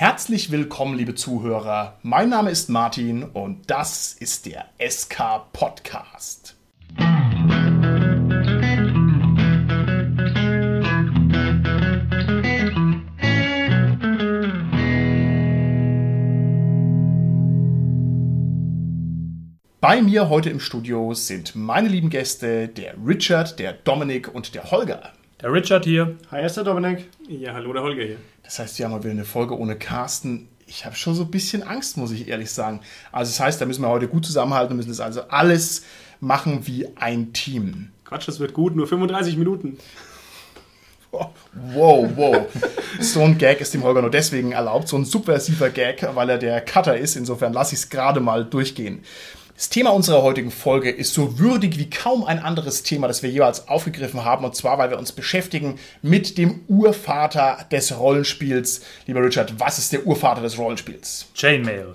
Herzlich willkommen, liebe Zuhörer. Mein Name ist Martin und das ist der SK Podcast. Bei mir heute im Studio sind meine lieben Gäste, der Richard, der Dominik und der Holger. Der Richard hier. Hi, ist der Dominik. Ja, hallo, der Holger hier. Das heißt, wir haben mal wieder eine Folge ohne Carsten. Ich habe schon so ein bisschen Angst, muss ich ehrlich sagen. Also das heißt, da müssen wir heute gut zusammenhalten, müssen das also alles machen wie ein Team. Quatsch, das wird gut, nur 35 Minuten. Wow, wow. so ein Gag ist dem Holger nur deswegen erlaubt, so ein subversiver Gag, weil er der Cutter ist. Insofern lasse ich es gerade mal durchgehen. Das Thema unserer heutigen Folge ist so würdig wie kaum ein anderes Thema, das wir jeweils aufgegriffen haben. Und zwar, weil wir uns beschäftigen mit dem Urvater des Rollenspiels. Lieber Richard, was ist der Urvater des Rollenspiels? Chainmail.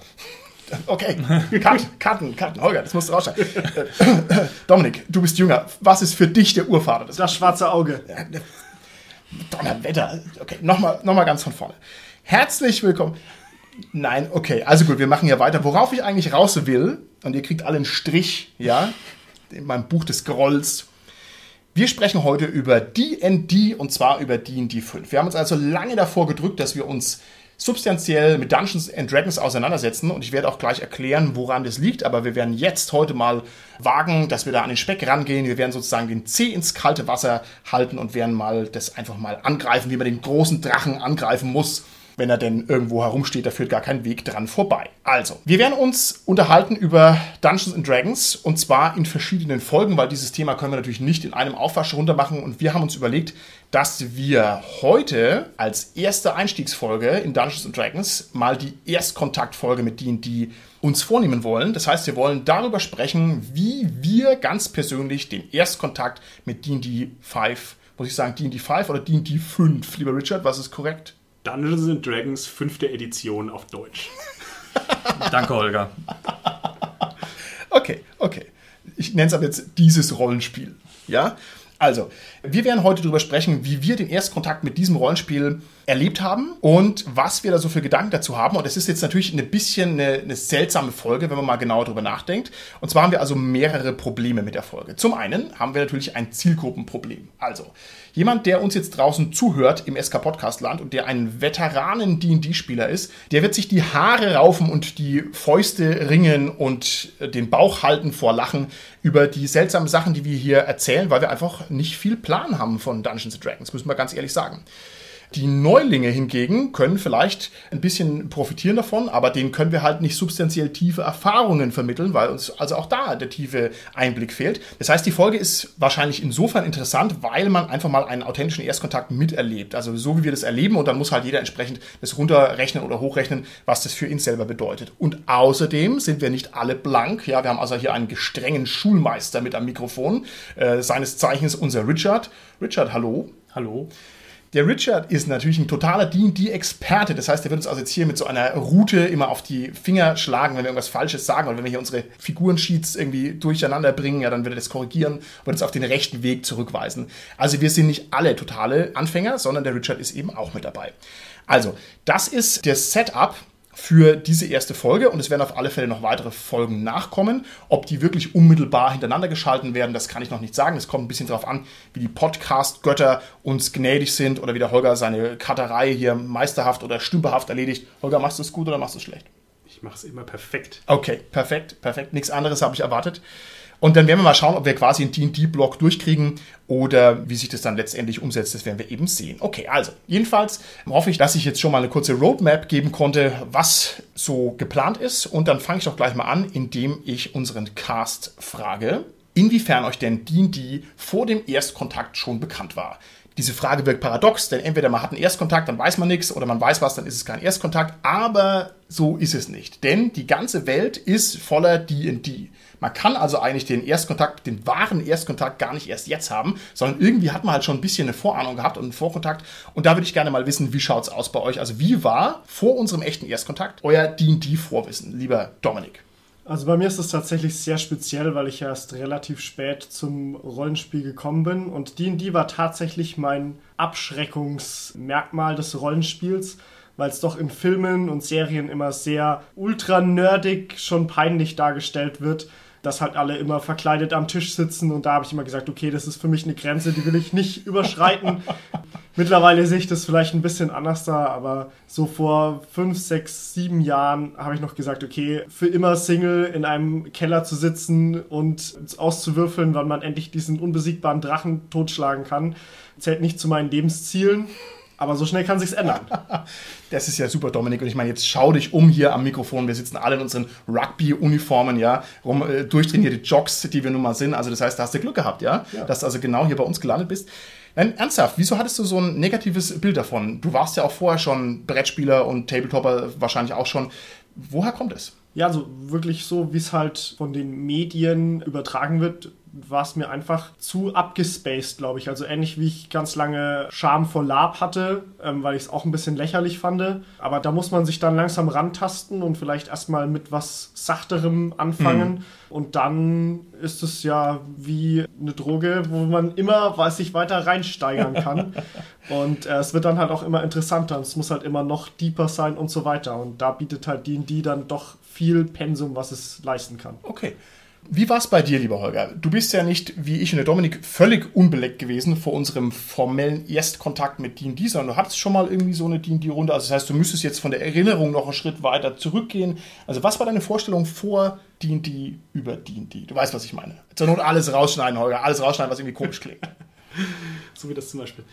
Okay, cut, cutten, cutten. Holger, das musst du rausschneiden. Dominik, du bist jünger. Was ist für dich der Urvater des Das schwarze Auge. Donnerwetter. Okay, nochmal noch mal ganz von vorne. Herzlich willkommen. Nein, okay, also gut, wir machen ja weiter. Worauf ich eigentlich raus will, und ihr kriegt alle einen Strich, ja, in meinem Buch des Grolls. Wir sprechen heute über D&D und zwar über D&D 5. Wir haben uns also lange davor gedrückt, dass wir uns substanziell mit Dungeons and Dragons auseinandersetzen und ich werde auch gleich erklären, woran das liegt, aber wir werden jetzt heute mal wagen, dass wir da an den Speck rangehen. Wir werden sozusagen den Zeh ins kalte Wasser halten und werden mal das einfach mal angreifen, wie man den großen Drachen angreifen muss wenn er denn irgendwo herumsteht, da führt gar kein Weg dran vorbei. Also, wir werden uns unterhalten über Dungeons and Dragons und zwar in verschiedenen Folgen, weil dieses Thema können wir natürlich nicht in einem Aufwasch runtermachen und wir haben uns überlegt, dass wir heute als erste Einstiegsfolge in Dungeons Dragons mal die Erstkontaktfolge mit D&D uns vornehmen wollen. Das heißt, wir wollen darüber sprechen, wie wir ganz persönlich den Erstkontakt mit D&D 5, muss ich sagen, D&D 5 oder D&D 5, lieber Richard, was ist korrekt? Dungeons and Dragons fünfte Edition auf Deutsch. Danke, Holger. Okay, okay. Ich nenne es aber jetzt dieses Rollenspiel. Ja? Also, wir werden heute darüber sprechen, wie wir den Erstkontakt mit diesem Rollenspiel erlebt haben und was wir da so für Gedanken dazu haben. Und es ist jetzt natürlich ein bisschen eine, eine, seltsame Folge, wenn man mal genauer darüber nachdenkt. Und zwar haben wir also mehrere Probleme mit der Folge. Zum einen haben wir natürlich ein Zielgruppenproblem. Also, jemand, der uns jetzt draußen zuhört im SK Podcast Land und der ein Veteranen D&D Spieler ist, der wird sich die Haare raufen und die Fäuste ringen und den Bauch halten vor Lachen über die seltsamen Sachen, die wir hier erzählen, weil wir einfach nicht viel Plan haben von Dungeons Dragons, müssen wir ganz ehrlich sagen. Die Neulinge hingegen können vielleicht ein bisschen profitieren davon, aber denen können wir halt nicht substanziell tiefe Erfahrungen vermitteln, weil uns also auch da der tiefe Einblick fehlt. Das heißt, die Folge ist wahrscheinlich insofern interessant, weil man einfach mal einen authentischen Erstkontakt miterlebt. Also so wie wir das erleben und dann muss halt jeder entsprechend das runterrechnen oder hochrechnen, was das für ihn selber bedeutet. Und außerdem sind wir nicht alle blank. Ja, wir haben also hier einen gestrengen Schulmeister mit am Mikrofon, äh, seines Zeichens unser Richard. Richard, hallo. Hallo. Der Richard ist natürlich ein totaler D&D-Experte. Das heißt, er wird uns also jetzt hier mit so einer Route immer auf die Finger schlagen, wenn wir irgendwas Falsches sagen oder wenn wir hier unsere Figurensheets irgendwie durcheinander bringen, ja, dann wird er das korrigieren und uns auf den rechten Weg zurückweisen. Also wir sind nicht alle totale Anfänger, sondern der Richard ist eben auch mit dabei. Also, das ist das Setup für diese erste Folge und es werden auf alle Fälle noch weitere Folgen nachkommen. Ob die wirklich unmittelbar hintereinander geschalten werden, das kann ich noch nicht sagen. Es kommt ein bisschen darauf an, wie die Podcast-Götter uns gnädig sind oder wie der Holger seine Karterei hier meisterhaft oder stümperhaft erledigt. Holger, machst du es gut oder machst du es schlecht? Ich mache es immer perfekt. Okay, perfekt, perfekt. Nichts anderes habe ich erwartet. Und dann werden wir mal schauen, ob wir quasi einen D&D-Block durchkriegen oder wie sich das dann letztendlich umsetzt. Das werden wir eben sehen. Okay, also jedenfalls hoffe ich, dass ich jetzt schon mal eine kurze Roadmap geben konnte, was so geplant ist. Und dann fange ich doch gleich mal an, indem ich unseren Cast frage, inwiefern euch denn D&D vor dem Erstkontakt schon bekannt war. Diese Frage wirkt paradox, denn entweder man hat einen Erstkontakt, dann weiß man nichts, oder man weiß was, dann ist es kein Erstkontakt. Aber so ist es nicht, denn die ganze Welt ist voller D&D. Man kann also eigentlich den Erstkontakt, den wahren Erstkontakt gar nicht erst jetzt haben, sondern irgendwie hat man halt schon ein bisschen eine Vorahnung gehabt und einen Vorkontakt. Und da würde ich gerne mal wissen, wie schaut es aus bei euch? Also wie war vor unserem echten Erstkontakt euer D&D-Vorwissen, lieber Dominik? Also bei mir ist es tatsächlich sehr speziell, weil ich erst relativ spät zum Rollenspiel gekommen bin und D&D war tatsächlich mein Abschreckungsmerkmal des Rollenspiels, weil es doch in Filmen und Serien immer sehr ultra nerdig schon peinlich dargestellt wird dass halt alle immer verkleidet am Tisch sitzen und da habe ich immer gesagt, okay, das ist für mich eine Grenze, die will ich nicht überschreiten. Mittlerweile sehe ich das vielleicht ein bisschen anders da, aber so vor fünf, sechs, sieben Jahren habe ich noch gesagt, okay, für immer Single in einem Keller zu sitzen und auszuwürfeln, wann man endlich diesen unbesiegbaren Drachen totschlagen kann, zählt nicht zu meinen Lebenszielen. Aber so schnell kann sich's ändern. Das ist ja super, Dominik. Und ich meine, jetzt schau dich um hier am Mikrofon. Wir sitzen alle in unseren Rugby-Uniformen, ja, rum, äh, durchtrainierte Jogs, die wir nun mal sind. Also das heißt, da hast du Glück gehabt, ja? ja, dass du also genau hier bei uns gelandet bist. Nein, ernsthaft, wieso hattest du so ein negatives Bild davon? Du warst ja auch vorher schon Brettspieler und Tabletopper wahrscheinlich auch schon. Woher kommt es? Ja, so wirklich so, wie es halt von den Medien übertragen wird, war es mir einfach zu abgespaced, glaube ich. Also ähnlich wie ich ganz lange Charme vor Lab hatte, ähm, weil ich es auch ein bisschen lächerlich fand. Aber da muss man sich dann langsam rantasten und vielleicht erstmal mit was Sachterem anfangen. Mhm. Und dann ist es ja wie eine Droge, wo man immer weiß, sich weiter reinsteigern kann. und äh, es wird dann halt auch immer interessanter. Und es muss halt immer noch deeper sein und so weiter. Und da bietet halt D&D dann doch viel Pensum, was es leisten kann. Okay. Wie war es bei dir, lieber Holger? Du bist ja nicht, wie ich und der Dominik, völlig unbeleckt gewesen vor unserem formellen Erstkontakt mit D&D, sondern du hattest schon mal irgendwie so eine D&D-Runde. Also das heißt, du müsstest jetzt von der Erinnerung noch einen Schritt weiter zurückgehen. Also was war deine Vorstellung vor D&D über D&D? Du weißt, was ich meine. Zur Not alles rausschneiden, Holger. Alles rausschneiden, was irgendwie komisch klingt. so wie das zum Beispiel.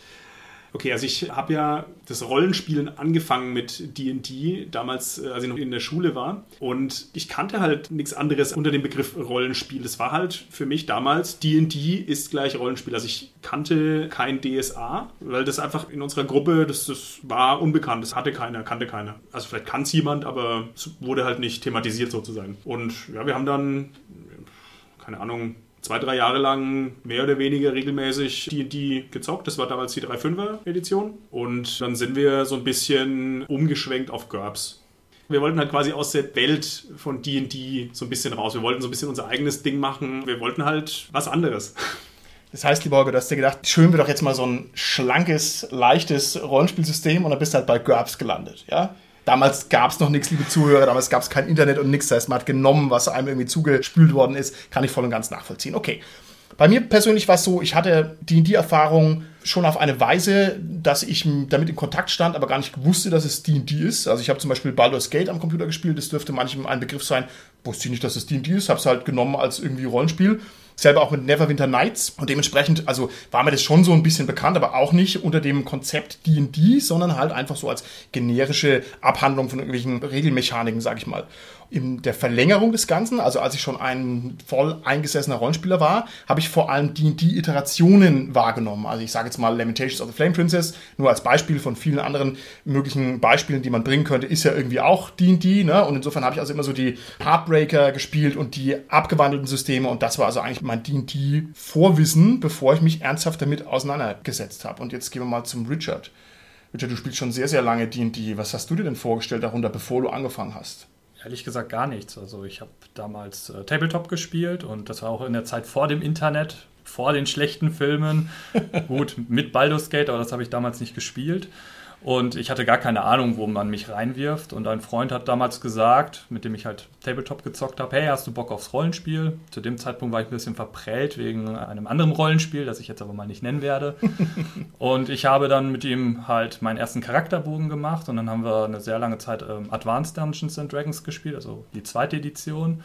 Okay, also ich habe ja das Rollenspielen angefangen mit D&D, damals, äh, als ich noch in der Schule war. Und ich kannte halt nichts anderes unter dem Begriff Rollenspiel. Das war halt für mich damals, D&D ist gleich Rollenspiel. Also ich kannte kein DSA, weil das einfach in unserer Gruppe, das, das war unbekannt. Das hatte keiner, kannte keiner. Also vielleicht kann es jemand, aber es wurde halt nicht thematisiert sozusagen. Und ja, wir haben dann, keine Ahnung, zwei, drei Jahre lang mehr oder weniger regelmäßig D&D gezockt. Das war damals die 3.5er Edition. Und dann sind wir so ein bisschen umgeschwenkt auf GURPS. Wir wollten halt quasi aus der Welt von D&D so ein bisschen raus. Wir wollten so ein bisschen unser eigenes Ding machen. Wir wollten halt was anderes. Das heißt, lieber Holger, du hast dir gedacht, schön wir doch jetzt mal so ein schlankes, leichtes Rollenspielsystem und dann bist du halt bei GURPS gelandet, ja? Damals gab es noch nichts, liebe Zuhörer, damals gab es kein Internet und nichts. Das heißt, man hat genommen, was einem irgendwie zugespült worden ist. Kann ich voll und ganz nachvollziehen. Okay. Bei mir persönlich war es so, ich hatte die, die Erfahrung schon auf eine Weise, dass ich damit in Kontakt stand, aber gar nicht wusste, dass es D&D ist. Also ich habe zum Beispiel Baldur's Gate am Computer gespielt, das dürfte manchem ein Begriff sein. Wusste ich nicht, dass es D&D ist, habe es halt genommen als irgendwie Rollenspiel selber auch mit Neverwinter Nights. Und dementsprechend, also war mir das schon so ein bisschen bekannt, aber auch nicht unter dem Konzept D&D, sondern halt einfach so als generische Abhandlung von irgendwelchen Regelmechaniken, sag ich mal in der Verlängerung des Ganzen, also als ich schon ein voll eingesessener Rollenspieler war, habe ich vor allem die Iterationen wahrgenommen. Also ich sage jetzt mal Lamentations of the Flame Princess, nur als Beispiel von vielen anderen möglichen Beispielen, die man bringen könnte, ist ja irgendwie auch D&D, ne? Und insofern habe ich also immer so die Heartbreaker gespielt und die abgewandelten Systeme und das war also eigentlich mein D&D-Vorwissen, bevor ich mich ernsthaft damit auseinandergesetzt habe. Und jetzt gehen wir mal zum Richard. Richard, du spielst schon sehr, sehr lange D&D. Was hast du dir denn vorgestellt darunter, bevor du angefangen hast? Ehrlich gesagt gar nichts. Also ich habe damals äh, Tabletop gespielt und das war auch in der Zeit vor dem Internet, vor den schlechten Filmen. Gut, mit Baldur's Gate, aber das habe ich damals nicht gespielt. Und ich hatte gar keine Ahnung, wo man mich reinwirft. Und ein Freund hat damals gesagt, mit dem ich halt Tabletop gezockt habe, hey, hast du Bock aufs Rollenspiel? Zu dem Zeitpunkt war ich ein bisschen verprellt wegen einem anderen Rollenspiel, das ich jetzt aber mal nicht nennen werde. und ich habe dann mit ihm halt meinen ersten Charakterbogen gemacht und dann haben wir eine sehr lange Zeit ähm, Advanced Dungeons and Dragons gespielt, also die zweite Edition.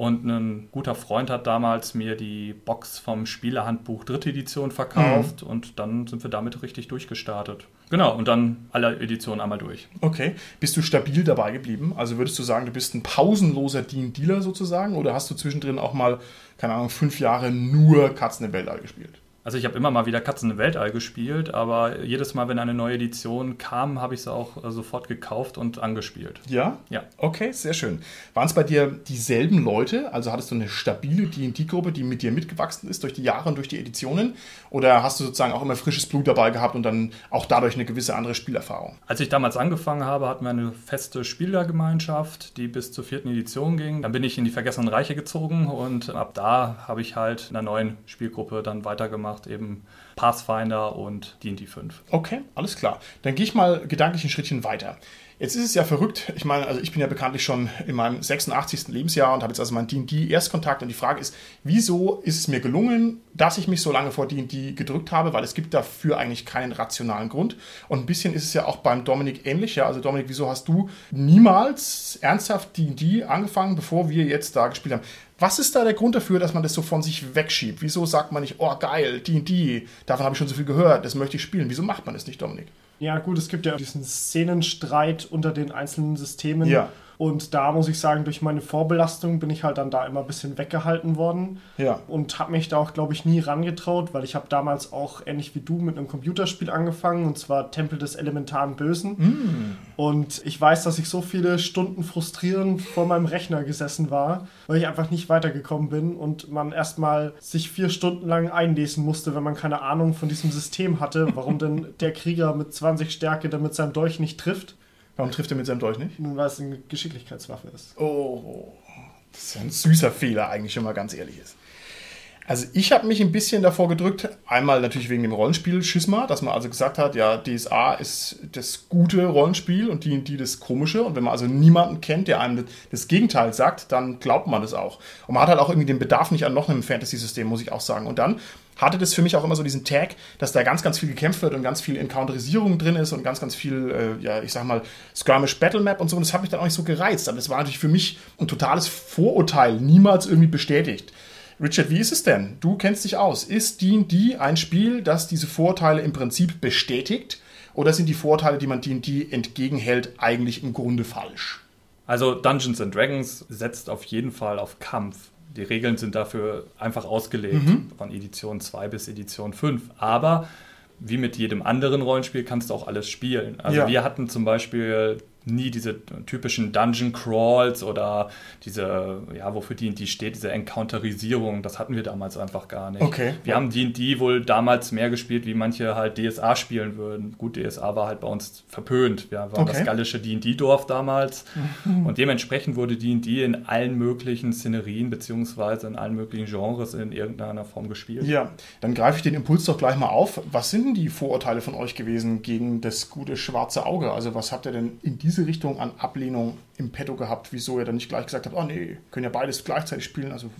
Und ein guter Freund hat damals mir die Box vom Spielerhandbuch dritte Edition verkauft mhm. und dann sind wir damit richtig durchgestartet. Genau, und dann alle Editionen einmal durch. Okay. Bist du stabil dabei geblieben? Also würdest du sagen, du bist ein pausenloser Dealer sozusagen? Oder hast du zwischendrin auch mal, keine Ahnung, fünf Jahre nur Katzen im Weltall gespielt? Also ich habe immer mal wieder Katzen im Weltall gespielt, aber jedes Mal, wenn eine neue Edition kam, habe ich sie auch äh, sofort gekauft und angespielt. Ja? Ja. Okay, sehr schön. Waren es bei dir dieselben Leute? Also hattest du eine stabile D&D-Gruppe, die mit dir mitgewachsen ist durch die Jahre und durch die Editionen? Oder hast du sozusagen auch immer frisches Blut dabei gehabt und dann auch dadurch eine gewisse andere Spielerfahrung? Als ich damals angefangen habe, hatten wir eine feste Spielergemeinschaft, die bis zur vierten Edition ging. Dann bin ich in die Vergessenen Reiche gezogen und ab da habe ich halt in einer neuen Spielgruppe dann weitergemacht gemacht, eben Pathfinder und D&D 5. Okay, alles klar. Dann gehe ich mal gedanklich ein Schrittchen weiter. Jetzt ist es ja verrückt. Ich meine, also ich bin ja bekanntlich schon in meinem 86. Lebensjahr und habe jetzt also meinen D&D-Erstkontakt. Und die Frage ist, wieso ist es mir gelungen, dass ich mich so lange vor D&D gedrückt habe? Weil es gibt dafür eigentlich keinen rationalen Grund. Und ein bisschen ist es ja auch beim Dominik ähnlich. Ja? Also Dominik, wieso hast du niemals ernsthaft D&D angefangen, bevor wir jetzt da gespielt haben? Was ist da der Grund dafür, dass man das so von sich wegschiebt? Wieso sagt man nicht, oh geil, D&D, davon habe ich schon so viel gehört, das möchte ich spielen. Wieso macht man das nicht, Dominik? Ja, gut, es gibt ja diesen Szenenstreit unter den einzelnen Systemen. Ja. Und da muss ich sagen, durch meine Vorbelastung bin ich halt dann da immer ein bisschen weggehalten worden. Ja. Und habe mich da auch, glaube ich, nie rangetraut, weil ich habe damals auch ähnlich wie du mit einem Computerspiel angefangen, und zwar Tempel des elementaren Bösen. Mm. Und ich weiß, dass ich so viele Stunden frustrierend vor meinem Rechner gesessen war, weil ich einfach nicht weitergekommen bin und man erstmal sich vier Stunden lang einlesen musste, wenn man keine Ahnung von diesem System hatte, warum denn der Krieger mit 20 Stärke dann mit seinem Dolch nicht trifft. Warum trifft er mit seinem Dolch nicht? Nun, weil es eine Geschicklichkeitswaffe ist. Oh, das ist ja ein süßer Fehler eigentlich, wenn man ganz ehrlich ist. Also ich habe mich ein bisschen davor gedrückt, einmal natürlich wegen dem Rollenspiel Schisma, dass man also gesagt hat, ja, DSA ist das gute Rollenspiel und die, die das komische. Und wenn man also niemanden kennt, der einem das Gegenteil sagt, dann glaubt man das auch. Und man hat halt auch irgendwie den Bedarf nicht an noch einem Fantasy-System, muss ich auch sagen. Und dann hatte das für mich auch immer so diesen Tag, dass da ganz, ganz viel gekämpft wird und ganz viel Encounterisierung drin ist und ganz, ganz viel, äh, ja, ich sag mal, Skirmish Battle Map und so. Und das hat mich dann auch nicht so gereizt. Aber das war natürlich für mich ein totales Vorurteil, niemals irgendwie bestätigt. Richard, wie ist es denn? Du kennst dich aus. Ist D&D ein Spiel, das diese Vorteile im Prinzip bestätigt? Oder sind die Vorteile, die man D&D entgegenhält, eigentlich im Grunde falsch? Also Dungeons and Dragons setzt auf jeden Fall auf Kampf. Die Regeln sind dafür einfach ausgelegt, Mhm. von Edition 2 bis Edition 5. Aber wie mit jedem anderen Rollenspiel kannst du auch alles spielen. Also Ja. wir hatten zum Beispiel nie diese typischen Dungeon Crawls oder diese, ja, wofür D&D steht, diese Encounterisierung, das hatten wir damals einfach gar nicht. Okay. Wir haben D&D wohl damals mehr gespielt, wie manche halt DSA spielen würden. Gut, DSA war halt bei uns verpönt. Wir waren Okay. das gallische D&D-Dorf damals und dementsprechend wurde D&D in allen möglichen Szenerien beziehungsweise in allen möglichen Genres in irgendeiner Form gespielt. Ja, dann greife ich den Impuls doch gleich mal auf. Was sind denn die Vorurteile von euch gewesen gegen das gute schwarze Auge? Also was habt ihr denn in diese Richtung an Ablehnung im Petto gehabt? Wieso ihr dann nicht gleich gesagt habt, oh nee, können ja beides gleichzeitig spielen? Also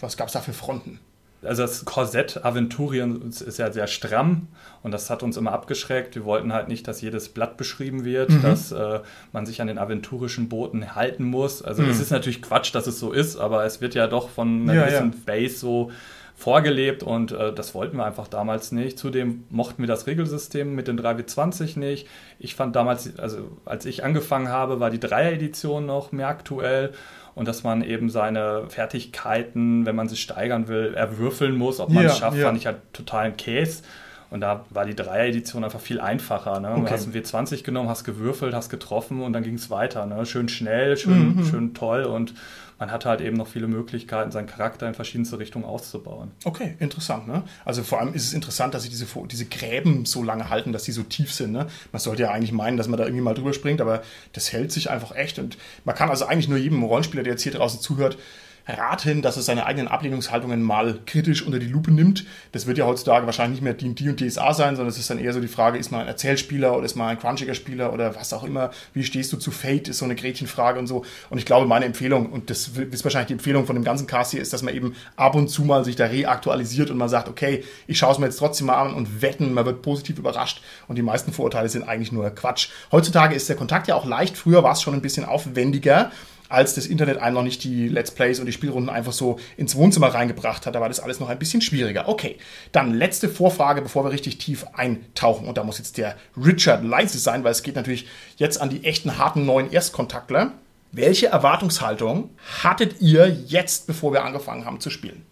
was gab es da für Fronten? Also das Korsett Aventurien ist ja sehr stramm und das hat uns immer abgeschreckt. Wir wollten halt nicht, dass jedes Blatt beschrieben wird, Mhm. dass äh, man sich an den aventurischen Booten halten muss. Also Mhm. es ist natürlich Quatsch, dass es so ist, aber es wird ja doch von einer Ja, gewissen ja. Base so vorgelebt und äh, das wollten wir einfach damals nicht. Zudem mochten wir das Regelsystem mit den 3W20 nicht. Ich fand damals, also als ich angefangen habe, war die Dreier-Edition noch mehr aktuell und dass man eben seine Fertigkeiten, wenn man sie steigern will, erwürfeln muss, ob man Ja, es schafft, ja. fand ich halt totalen Käse. Und da war die Dreier-Edition einfach viel einfacher. Ne? Okay. Du hast ein W20 genommen, hast gewürfelt, hast getroffen und dann ging es weiter. Ne? Schön schnell, schön, Mhm. schön toll und man hatte halt eben noch viele Möglichkeiten, seinen Charakter in verschiedenste Richtungen auszubauen. Okay, interessant. Ne? Also vor allem ist es interessant, dass sie diese, diese Gräben so lange halten, dass sie so tief sind. Ne? Man sollte ja eigentlich meinen, dass man da irgendwie mal drüber springt, aber das hält sich einfach echt. Und man kann also eigentlich nur jedem Rollenspieler, der jetzt hier draußen zuhört, raten, dass er seine eigenen Ablehnungshaltungen mal kritisch unter die Lupe nimmt. Das wird ja heutzutage wahrscheinlich nicht mehr D&D und DSA sein, sondern es ist dann eher so die Frage, ist man ein Erzählspieler oder ist man ein crunchiger Spieler oder was auch immer. Wie stehst du zu Fate, ist so eine Gretchenfrage und so. Und ich glaube, meine Empfehlung, und das ist wahrscheinlich die Empfehlung von dem ganzen Cast hier, ist, dass man eben ab und zu mal sich da reaktualisiert und man sagt, okay, ich schaue es mir jetzt trotzdem mal an und wetten, man wird positiv überrascht. Und die meisten Vorurteile sind eigentlich nur Quatsch. Heutzutage ist der Kontakt ja auch leicht. Früher war es schon ein bisschen aufwendiger als das Internet einem noch nicht die Let's Plays und die Spielrunden einfach so ins Wohnzimmer reingebracht hat. Da war das alles noch ein bisschen schwieriger. Okay, dann letzte Vorfrage, bevor wir richtig tief eintauchen. Und da muss jetzt der Richard leise sein, weil es geht natürlich jetzt an die echten, harten neuen Erstkontaktler. Welche Erwartungshaltung hattet ihr jetzt, bevor wir angefangen haben zu spielen?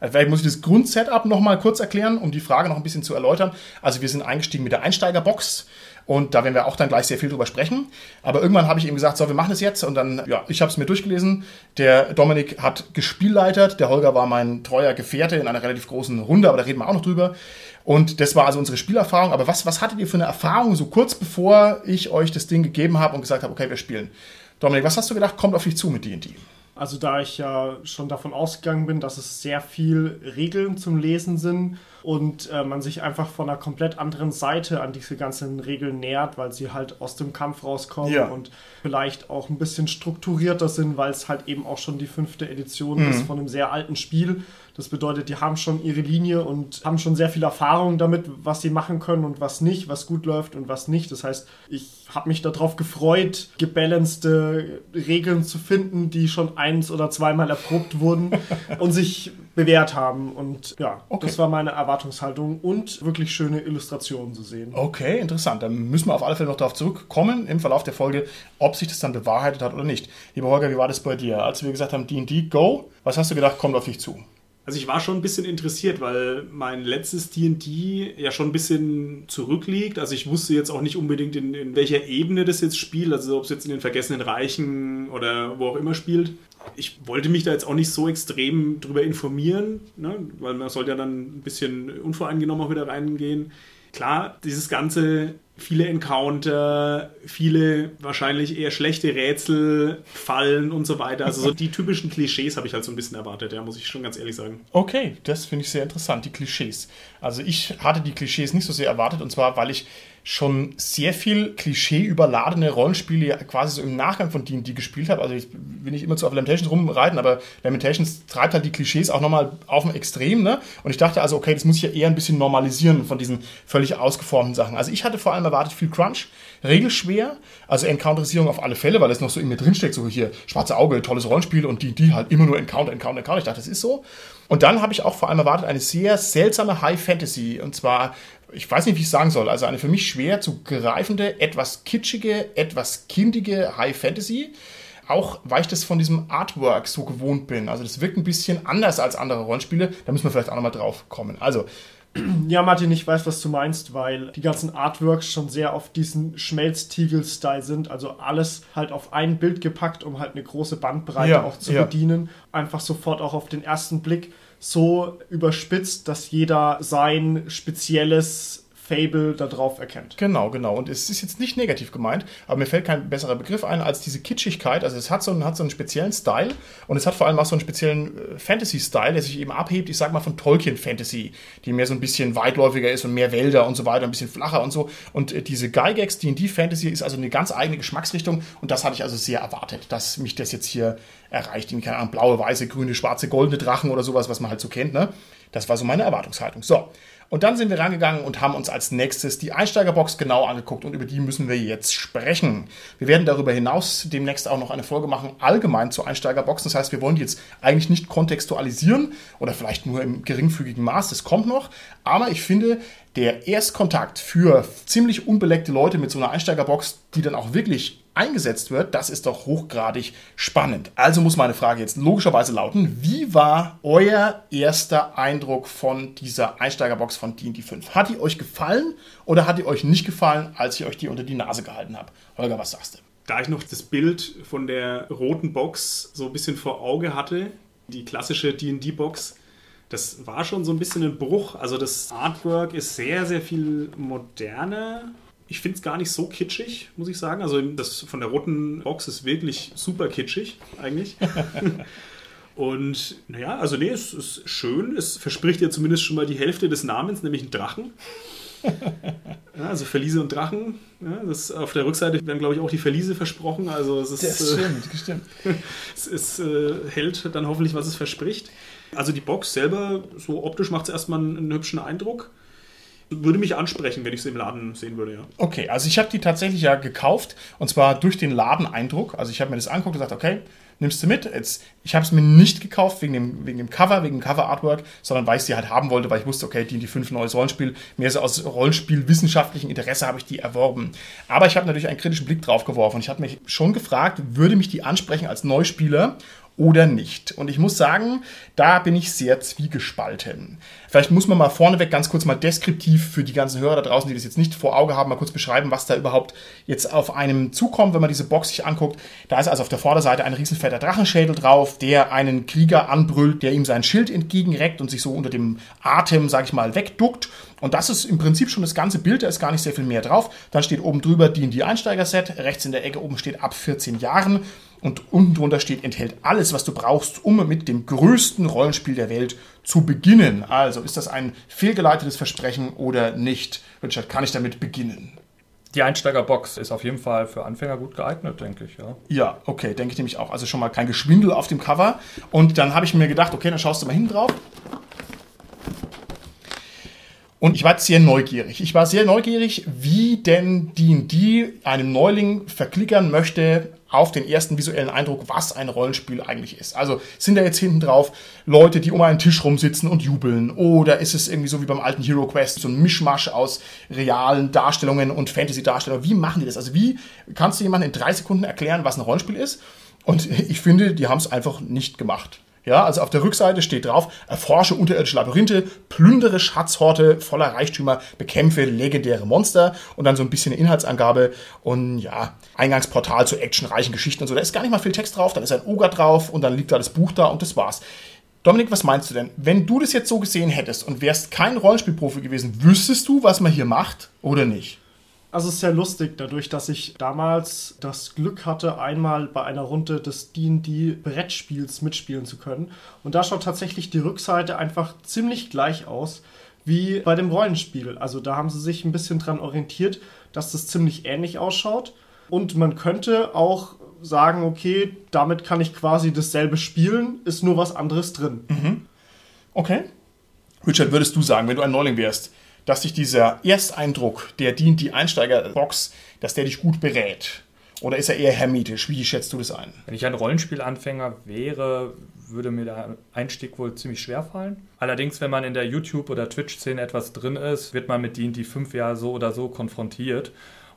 Also Vielleicht muss ich das Grundsetup noch mal kurz erklären, um die Frage noch ein bisschen zu erläutern. Also wir sind eingestiegen mit der Einsteigerbox und da werden wir auch dann gleich sehr viel drüber sprechen. Aber irgendwann habe ich ihm gesagt, so, wir machen es jetzt und dann, ja, ich habe es mir durchgelesen. Der Dominik hat gespielleitert, der Holger war mein treuer Gefährte in einer relativ großen Runde, aber da reden wir auch noch drüber. Und das war also unsere Spielerfahrung. Aber was, was hattet ihr für eine Erfahrung, so kurz bevor ich euch das Ding gegeben habe und gesagt habe, okay, wir spielen? Dominik, was hast du gedacht, kommt auf dich zu mit D&D? Also da ich ja schon davon ausgegangen bin, dass es sehr viel Regeln zum Lesen sind und äh, man sich einfach von einer komplett anderen Seite an diese ganzen Regeln nähert, weil sie halt aus dem Kampf rauskommen Ja. und vielleicht auch ein bisschen strukturierter sind, weil es halt eben auch schon die fünfte Edition Mhm. ist von einem sehr alten Spiel. Das bedeutet, die haben schon ihre Linie und haben schon sehr viel Erfahrung damit, was sie machen können und was nicht, was gut läuft und was nicht. Das heißt, ich habe mich darauf gefreut, gebalancete Regeln zu finden, die schon eins oder zweimal erprobt wurden und sich bewährt haben. Und ja, Okay. das war meine Erwartungshaltung und wirklich schöne Illustrationen zu sehen. Okay, interessant. Dann müssen wir auf alle Fälle noch darauf zurückkommen im Verlauf der Folge, ob sich das dann bewahrheitet hat oder nicht. Lieber Holger, wie war das bei dir? Als wir gesagt haben, D&D, go, was hast du gedacht, kommt auf dich zu? Also ich war schon ein bisschen interessiert, weil mein letztes D&D ja schon ein bisschen zurückliegt. Also ich wusste jetzt auch nicht unbedingt, in, in welcher Ebene das jetzt spielt. Also ob es jetzt in den Vergessenen Reichen oder wo auch immer spielt. Ich wollte mich da jetzt auch nicht so extrem drüber informieren, ne? weil man sollte ja dann ein bisschen unvoreingenommen auch wieder reingehen. Klar, dieses ganze viele Encounter, viele wahrscheinlich eher schlechte Rätsel, Fallen und so weiter. Also so die typischen Klischees habe ich halt so ein bisschen erwartet, ja, muss ich schon ganz ehrlich sagen. Okay, das finde ich sehr interessant, die Klischees. Also ich hatte die Klischees nicht so sehr erwartet und zwar, weil ich schon sehr viel Klischee-überladene Rollenspiele ja quasi so im Nachgang von D&D gespielt habe. Also ich will nicht immer zu auf Lamentations rumreiten, aber Lamentations treibt halt die Klischees auch nochmal auf ein Extrem, ne? Und ich dachte also, okay, das muss ich ja eher ein bisschen normalisieren von diesen völlig ausgeformten Sachen. Also ich hatte vor allem erwartet viel Crunch, regelschwer, also Encounterisierung auf alle Fälle, weil es noch so in mir drinsteckt, so hier schwarze Auge, tolles Rollenspiel und D&D halt immer nur Encounter, Encounter, Encounter. Ich dachte, das ist so. Und dann habe ich auch vor allem erwartet eine sehr seltsame High Fantasy. Und zwar, ich weiß nicht, wie ich es sagen soll, also eine für mich schwer zu greifende, etwas kitschige, etwas kindige High Fantasy. Auch weil ich das von diesem Artwork so gewohnt bin. Also das wirkt ein bisschen anders als andere Rollenspiele. Da müssen wir vielleicht auch nochmal drauf kommen. Also, Ja, Martin, ich weiß, was du meinst, weil die ganzen Artworks schon sehr auf diesen Schmelztiegel-Style sind. Also alles halt auf ein Bild gepackt, um halt eine große Bandbreite Ja, auch zu ja. bedienen. Einfach sofort auch auf den ersten Blick so überspitzt, dass jeder sein spezielles Fable da drauf erkennt. Genau, genau. Und es ist jetzt nicht negativ gemeint, aber mir fällt kein besserer Begriff ein als diese Kitschigkeit. Also es hat so einen, hat so einen speziellen Style und es hat vor allem auch so einen speziellen äh, Fantasy-Style, der sich eben abhebt, ich sag mal von Tolkien-Fantasy, die mehr so ein bisschen weitläufiger ist und mehr Wälder und so weiter, ein bisschen flacher und so. Und äh, diese Gygax D&D-Fantasy ist also eine ganz eigene Geschmacksrichtung und das hatte ich also sehr erwartet, dass mich das jetzt hier erreicht. Irgendwie, keine Ahnung, blaue, weiße, grüne, schwarze, goldene Drachen oder sowas, was man halt so kennt, ne? Das war so meine Erwartungshaltung. So. Und dann sind wir rangegangen und haben uns als nächstes die Einsteigerbox genau angeguckt und über die müssen wir jetzt sprechen. Wir werden darüber hinaus demnächst auch noch eine Folge machen, allgemein zur Einsteigerbox. Das heißt, wir wollen die jetzt eigentlich nicht kontextualisieren oder vielleicht nur im geringfügigen Maß, das kommt noch. Aber ich finde, der Erstkontakt für ziemlich unbeleckte Leute mit so einer Einsteigerbox, die dann auch wirklich eingesetzt wird, das ist doch hochgradig spannend. Also muss meine Frage jetzt logischerweise lauten, wie war euer erster Eindruck von dieser Einsteigerbox von D&D 5? Hat die euch gefallen oder hat die euch nicht gefallen, als ich euch die unter die Nase gehalten habe? Holger, was sagst du? Da ich noch das Bild von der roten Box so ein bisschen vor Auge hatte, die klassische D&D-Box, das war schon so ein bisschen ein Bruch. Also das Artwork ist sehr, sehr viel moderner. Ich finde es gar nicht so kitschig, muss ich sagen. Also das von der roten Box ist wirklich super kitschig eigentlich. Und naja, also nee, es ist schön. Es verspricht ja zumindest schon mal die Hälfte des Namens, nämlich einen Drachen. Ja, also Verliese und Drachen. Ja, das, auf der Rückseite werden, glaube ich, auch die Verliese versprochen. Also es, ist, äh, stimmt, stimmt. es, es äh, hält dann hoffentlich, was es verspricht. Also die Box selber, so optisch macht es erstmal einen, einen hübschen Eindruck. Würde mich ansprechen, wenn ich sie im Laden sehen würde, ja. Okay, also ich habe die tatsächlich ja gekauft und zwar durch den Ladeneindruck. Also ich habe mir das angeguckt und gesagt, okay, nimmst du mit. Jetzt, ich habe es mir nicht gekauft wegen dem, wegen dem Cover, wegen dem Cover-Artwork, sondern weil ich sie halt haben wollte, weil ich wusste, okay, die die fünf neues Rollenspiel, mehr so aus Rollenspiel-wissenschaftlichem Interesse habe ich die erworben. Aber ich habe natürlich einen kritischen Blick drauf geworfen ich habe mich schon gefragt, würde mich die ansprechen als Neuspieler oder nicht. Und ich muss sagen, da bin ich sehr zwiegespalten. Vielleicht muss man mal vorneweg ganz kurz mal deskriptiv für die ganzen Hörer da draußen, die das jetzt nicht vor Auge haben, mal kurz beschreiben, was da überhaupt jetzt auf einem zukommt, wenn man diese Box sich anguckt. Da ist also auf der Vorderseite ein riesenfetter Drachenschädel drauf, der einen Krieger anbrüllt, der ihm sein Schild entgegenreckt und sich so unter dem Atem, sag ich mal, wegduckt. Und das ist im Prinzip schon das ganze Bild, da ist gar nicht sehr viel mehr drauf. Dann steht oben drüber D&D Einsteiger-Set, rechts in der Ecke oben steht ab 14 Jahren. Und unten drunter steht, enthält alles, was du brauchst, um mit dem größten Rollenspiel der Welt zu beginnen. Also ist das ein fehlgeleitetes Versprechen oder nicht? Richard, kann ich damit beginnen? Die Einsteigerbox ist auf jeden Fall für Anfänger gut geeignet, denke ich, ja. Ja, okay, denke ich nämlich auch. Also schon mal kein Geschwindel auf dem Cover. Und dann habe ich mir gedacht, okay, dann schaust du mal hinten drauf. Und ich war jetzt sehr neugierig. Ich war sehr neugierig, wie denn D&D einem Neuling verklickern möchte auf den ersten visuellen Eindruck, was ein Rollenspiel eigentlich ist. Also sind da jetzt hinten drauf Leute, die um einen Tisch rumsitzen und jubeln? Oder ist es irgendwie so wie beim alten Hero Quest, so ein Mischmasch aus realen Darstellungen und Fantasy-Darstellungen? Wie machen die das? Also wie kannst du jemandem in drei Sekunden erklären, was ein Rollenspiel ist? Und ich finde, die haben es einfach nicht gemacht. Ja, also auf der Rückseite steht drauf, erforsche unterirdische Labyrinthe, plündere Schatzhorte voller Reichtümer, bekämpfe legendäre Monster und dann so ein bisschen eine Inhaltsangabe und ja, Eingangsportal zu actionreichen Geschichten und so. Da ist gar nicht mal viel Text drauf, dann ist ein Oger drauf und dann liegt da das Buch da und das war's. Dominik, was meinst du denn? Wenn du das jetzt so gesehen hättest und wärst kein Rollenspielprofi gewesen, wüsstest du, was man hier macht oder nicht? Also es ist sehr lustig, dadurch, dass ich damals das Glück hatte, einmal bei einer Runde des D&D Brettspiels mitspielen zu können. Und da schaut tatsächlich die Rückseite einfach ziemlich gleich aus wie bei dem Rollenspiel. Also da haben sie sich ein bisschen dran orientiert, dass das ziemlich ähnlich ausschaut. Und man könnte auch sagen, okay, damit kann ich quasi dasselbe spielen, ist nur was anderes drin. Okay. Richard, würdest du sagen, wenn du ein Neuling wärst, dass dich dieser Ersteindruck der D&D Einsteigerbox, dass der dich gut berät? Oder ist er eher hermetisch? Wie schätzt du das ein? Wenn ich ein Rollenspielanfänger wäre, würde mir der Einstieg wohl ziemlich schwer fallen. Allerdings, wenn man in der YouTube- oder Twitch-Szene etwas drin ist, wird man mit D&D fünf Jahre so oder so konfrontiert.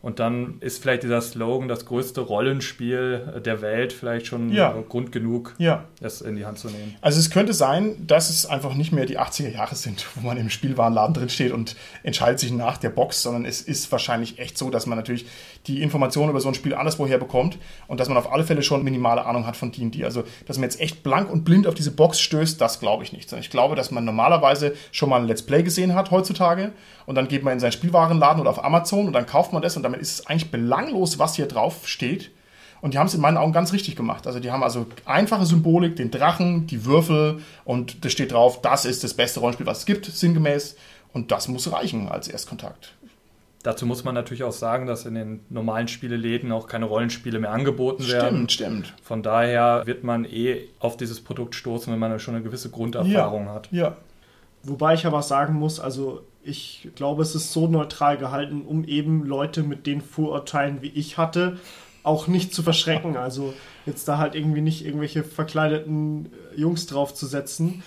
Und dann ist vielleicht dieser Slogan, das größte Rollenspiel der Welt, vielleicht schon Ja. Grund genug, Ja. es in die Hand zu nehmen. Also es könnte sein, dass es einfach nicht mehr die 80er Jahre sind, wo man im Spielwarenladen drin steht und entscheidet sich nach der Box, sondern es ist wahrscheinlich echt so, dass man natürlich die Informationen über so ein Spiel anderswoher bekommt und dass man auf alle Fälle schon minimale Ahnung hat von D&D. Also, dass man jetzt echt blank und blind auf diese Box stößt, das glaube ich nicht. Sondern ich glaube, dass man normalerweise schon mal ein Let's Play gesehen hat heutzutage und dann geht man in seinen Spielwarenladen oder auf Amazon und dann kauft man das und damit ist es eigentlich belanglos, was hier drauf steht. Und die haben es in meinen Augen ganz richtig gemacht. Also die haben also einfache Symbolik, den Drachen, die Würfel und das steht drauf, das ist das beste Rollenspiel, was es gibt, sinngemäß. Und das muss reichen als Erstkontakt. Dazu muss man natürlich auch sagen, dass in den normalen Spieleläden auch keine Rollenspiele mehr angeboten werden. Stimmt, stimmt. Von daher wird man eh auf dieses Produkt stoßen, wenn man schon eine gewisse Grunderfahrung hat. Ja. Wobei ich aber sagen muss, also ich glaube, es ist so neutral gehalten, um eben Leute mit den Vorurteilen, wie ich hatte, auch nicht zu verschrecken. Also jetzt da halt irgendwie nicht irgendwelche verkleideten äh, Jungs draufzusetzen.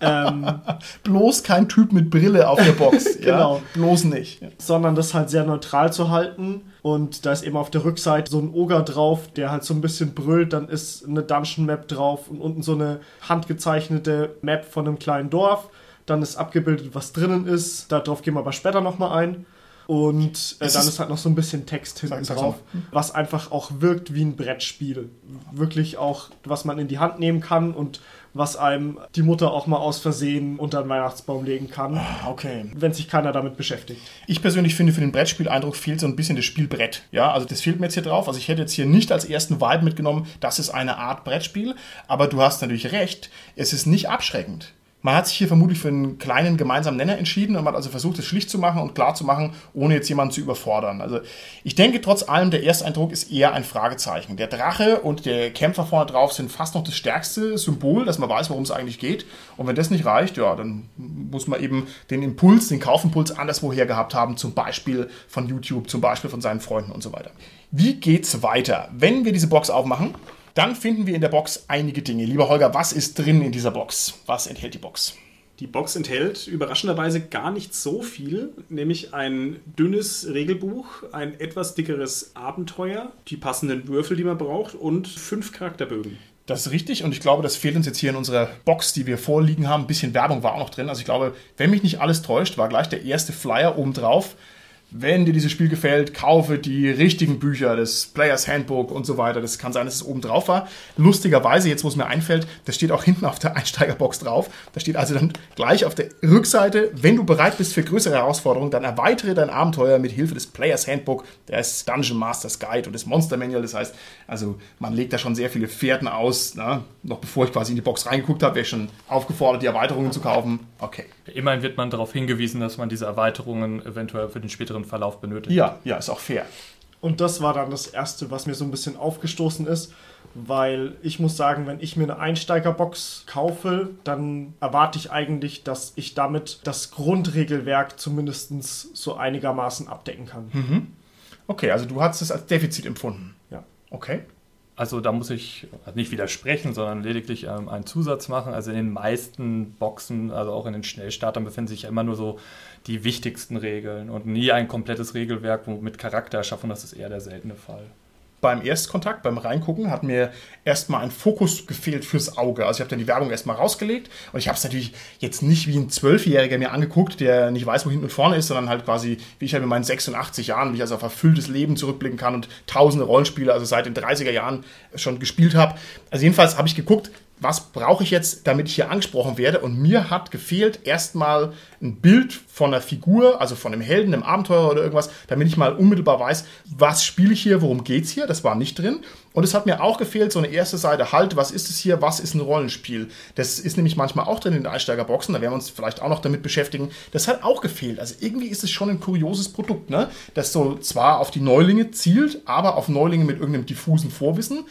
Ähm, Bloß kein Typ mit Brille auf der Box. Genau. Ja? Bloß nicht. Sondern das halt sehr neutral zu halten. Und da ist eben auf der Rückseite so ein Oger drauf, der halt so ein bisschen brüllt. Dann ist eine Dungeon Map drauf und unten so eine handgezeichnete Map von einem kleinen Dorf. Dann ist abgebildet, was drinnen ist. Darauf gehen wir aber später nochmal ein. Und äh, dann ist- halt noch so ein bisschen Text hinten drauf, was einfach auch wirkt wie ein Brettspiel. Wirklich auch, was man in die Hand nehmen kann und was einem die Mutter auch mal aus Versehen unter den Weihnachtsbaum legen kann, Okay. wenn sich keiner damit beschäftigt. Ich persönlich finde, für den Brettspieleindruck fehlt so ein bisschen das Spielbrett. Ja, also das fehlt mir jetzt hier drauf. Also ich hätte jetzt hier nicht als ersten Vibe mitgenommen, das ist eine Art Brettspiel. Aber du hast natürlich recht, es ist nicht abschreckend. Man hat sich hier vermutlich für einen kleinen gemeinsamen Nenner entschieden und man hat also versucht, es schlicht zu machen und klar zu machen, ohne jetzt jemanden zu überfordern. Also ich denke trotz allem, der Ersteindruck ist eher ein Fragezeichen. Der Drache und der Kämpfer vorne drauf sind fast noch das stärkste Symbol, dass man weiß, worum es eigentlich geht. Und wenn das nicht reicht, ja, dann muss man eben den Impuls, den Kaufimpuls anderswoher gehabt haben, zum Beispiel von YouTube, zum Beispiel von seinen Freunden und so weiter. Wie geht's weiter? Wenn wir diese Box aufmachen, dann finden wir in der Box einige Dinge. Lieber Holger, was ist drin in dieser Box? Was enthält die Box? Die Box enthält überraschenderweise gar nicht so viel, nämlich ein dünnes Regelbuch, ein etwas dickeres Abenteuer, die passenden Würfel, die man braucht und fünf Charakterbögen. Das ist richtig und ich glaube, das fehlt uns jetzt hier in unserer Box, die wir vorliegen haben. Ein bisschen Werbung war auch noch drin. Also ich glaube, wenn mich nicht alles täuscht, war gleich der erste Flyer oben drauf wenn dir dieses Spiel gefällt, kaufe die richtigen Bücher, das Players Handbook und so weiter. Das kann sein, dass es oben drauf war. Lustigerweise, jetzt wo es mir einfällt, das steht auch hinten auf der Einsteigerbox drauf. Da steht also dann gleich auf der Rückseite, wenn du bereit bist für größere Herausforderungen, dann erweitere dein Abenteuer mit Hilfe des Players Handbook, des Dungeon Masters Guide und des Monster Manual. Das heißt, also man legt da schon sehr viele Fährten aus. Na? Noch bevor ich quasi in die Box reingeguckt habe, wäre ich schon aufgefordert, die Erweiterungen zu kaufen. Okay. Immerhin wird man darauf hingewiesen, dass man diese Erweiterungen eventuell für den späteren Verlauf benötigt. Ja, ja, ist auch fair. Und das war dann das Erste, was mir so ein bisschen aufgestoßen ist, weil ich muss sagen, wenn ich mir eine Einsteigerbox kaufe, dann erwarte ich eigentlich, dass ich damit das Grundregelwerk zumindest so einigermaßen abdecken kann. Okay, also du hast es als Defizit empfunden. Ja. Okay. Also da muss ich nicht widersprechen, sondern lediglich ähm, einen Zusatz machen. Also in den meisten Boxen, also auch in den Schnellstartern, befinden sich ja immer nur so die wichtigsten Regeln und nie ein komplettes Regelwerk mit Charakter erschaffen. Das ist eher der seltene Fall. Beim Erstkontakt, beim Reingucken, hat mir erstmal ein Fokus gefehlt fürs Auge. Also ich habe dann die Werbung erstmal rausgelegt und ich habe es natürlich jetzt nicht wie ein Zwölfjähriger mir angeguckt, der nicht weiß, wo hinten und vorne ist, sondern halt quasi, wie ich halt mit meinen 86 Jahren, wie ich also auf erfülltes Leben zurückblicken kann und tausende Rollenspiele, also seit den 30er Jahren schon gespielt habe. Also jedenfalls habe ich geguckt, was brauche ich jetzt, damit ich hier angesprochen werde? Und mir hat gefehlt erstmal ein Bild von einer Figur, also von einem Helden, einem Abenteurer oder irgendwas, damit ich mal unmittelbar weiß, was spiele ich hier, worum geht's hier? Das war nicht drin. Und es hat mir auch gefehlt, so eine erste Seite, halt, was ist es hier, was ist ein Rollenspiel? Das ist nämlich manchmal auch drin in den Einsteigerboxen, da werden wir uns vielleicht auch noch damit beschäftigen. Das hat auch gefehlt. Also irgendwie ist es schon ein kurioses Produkt, ne? Das so zwar auf die Neulinge zielt, aber auf Neulinge mit irgendeinem diffusen Vorwissen.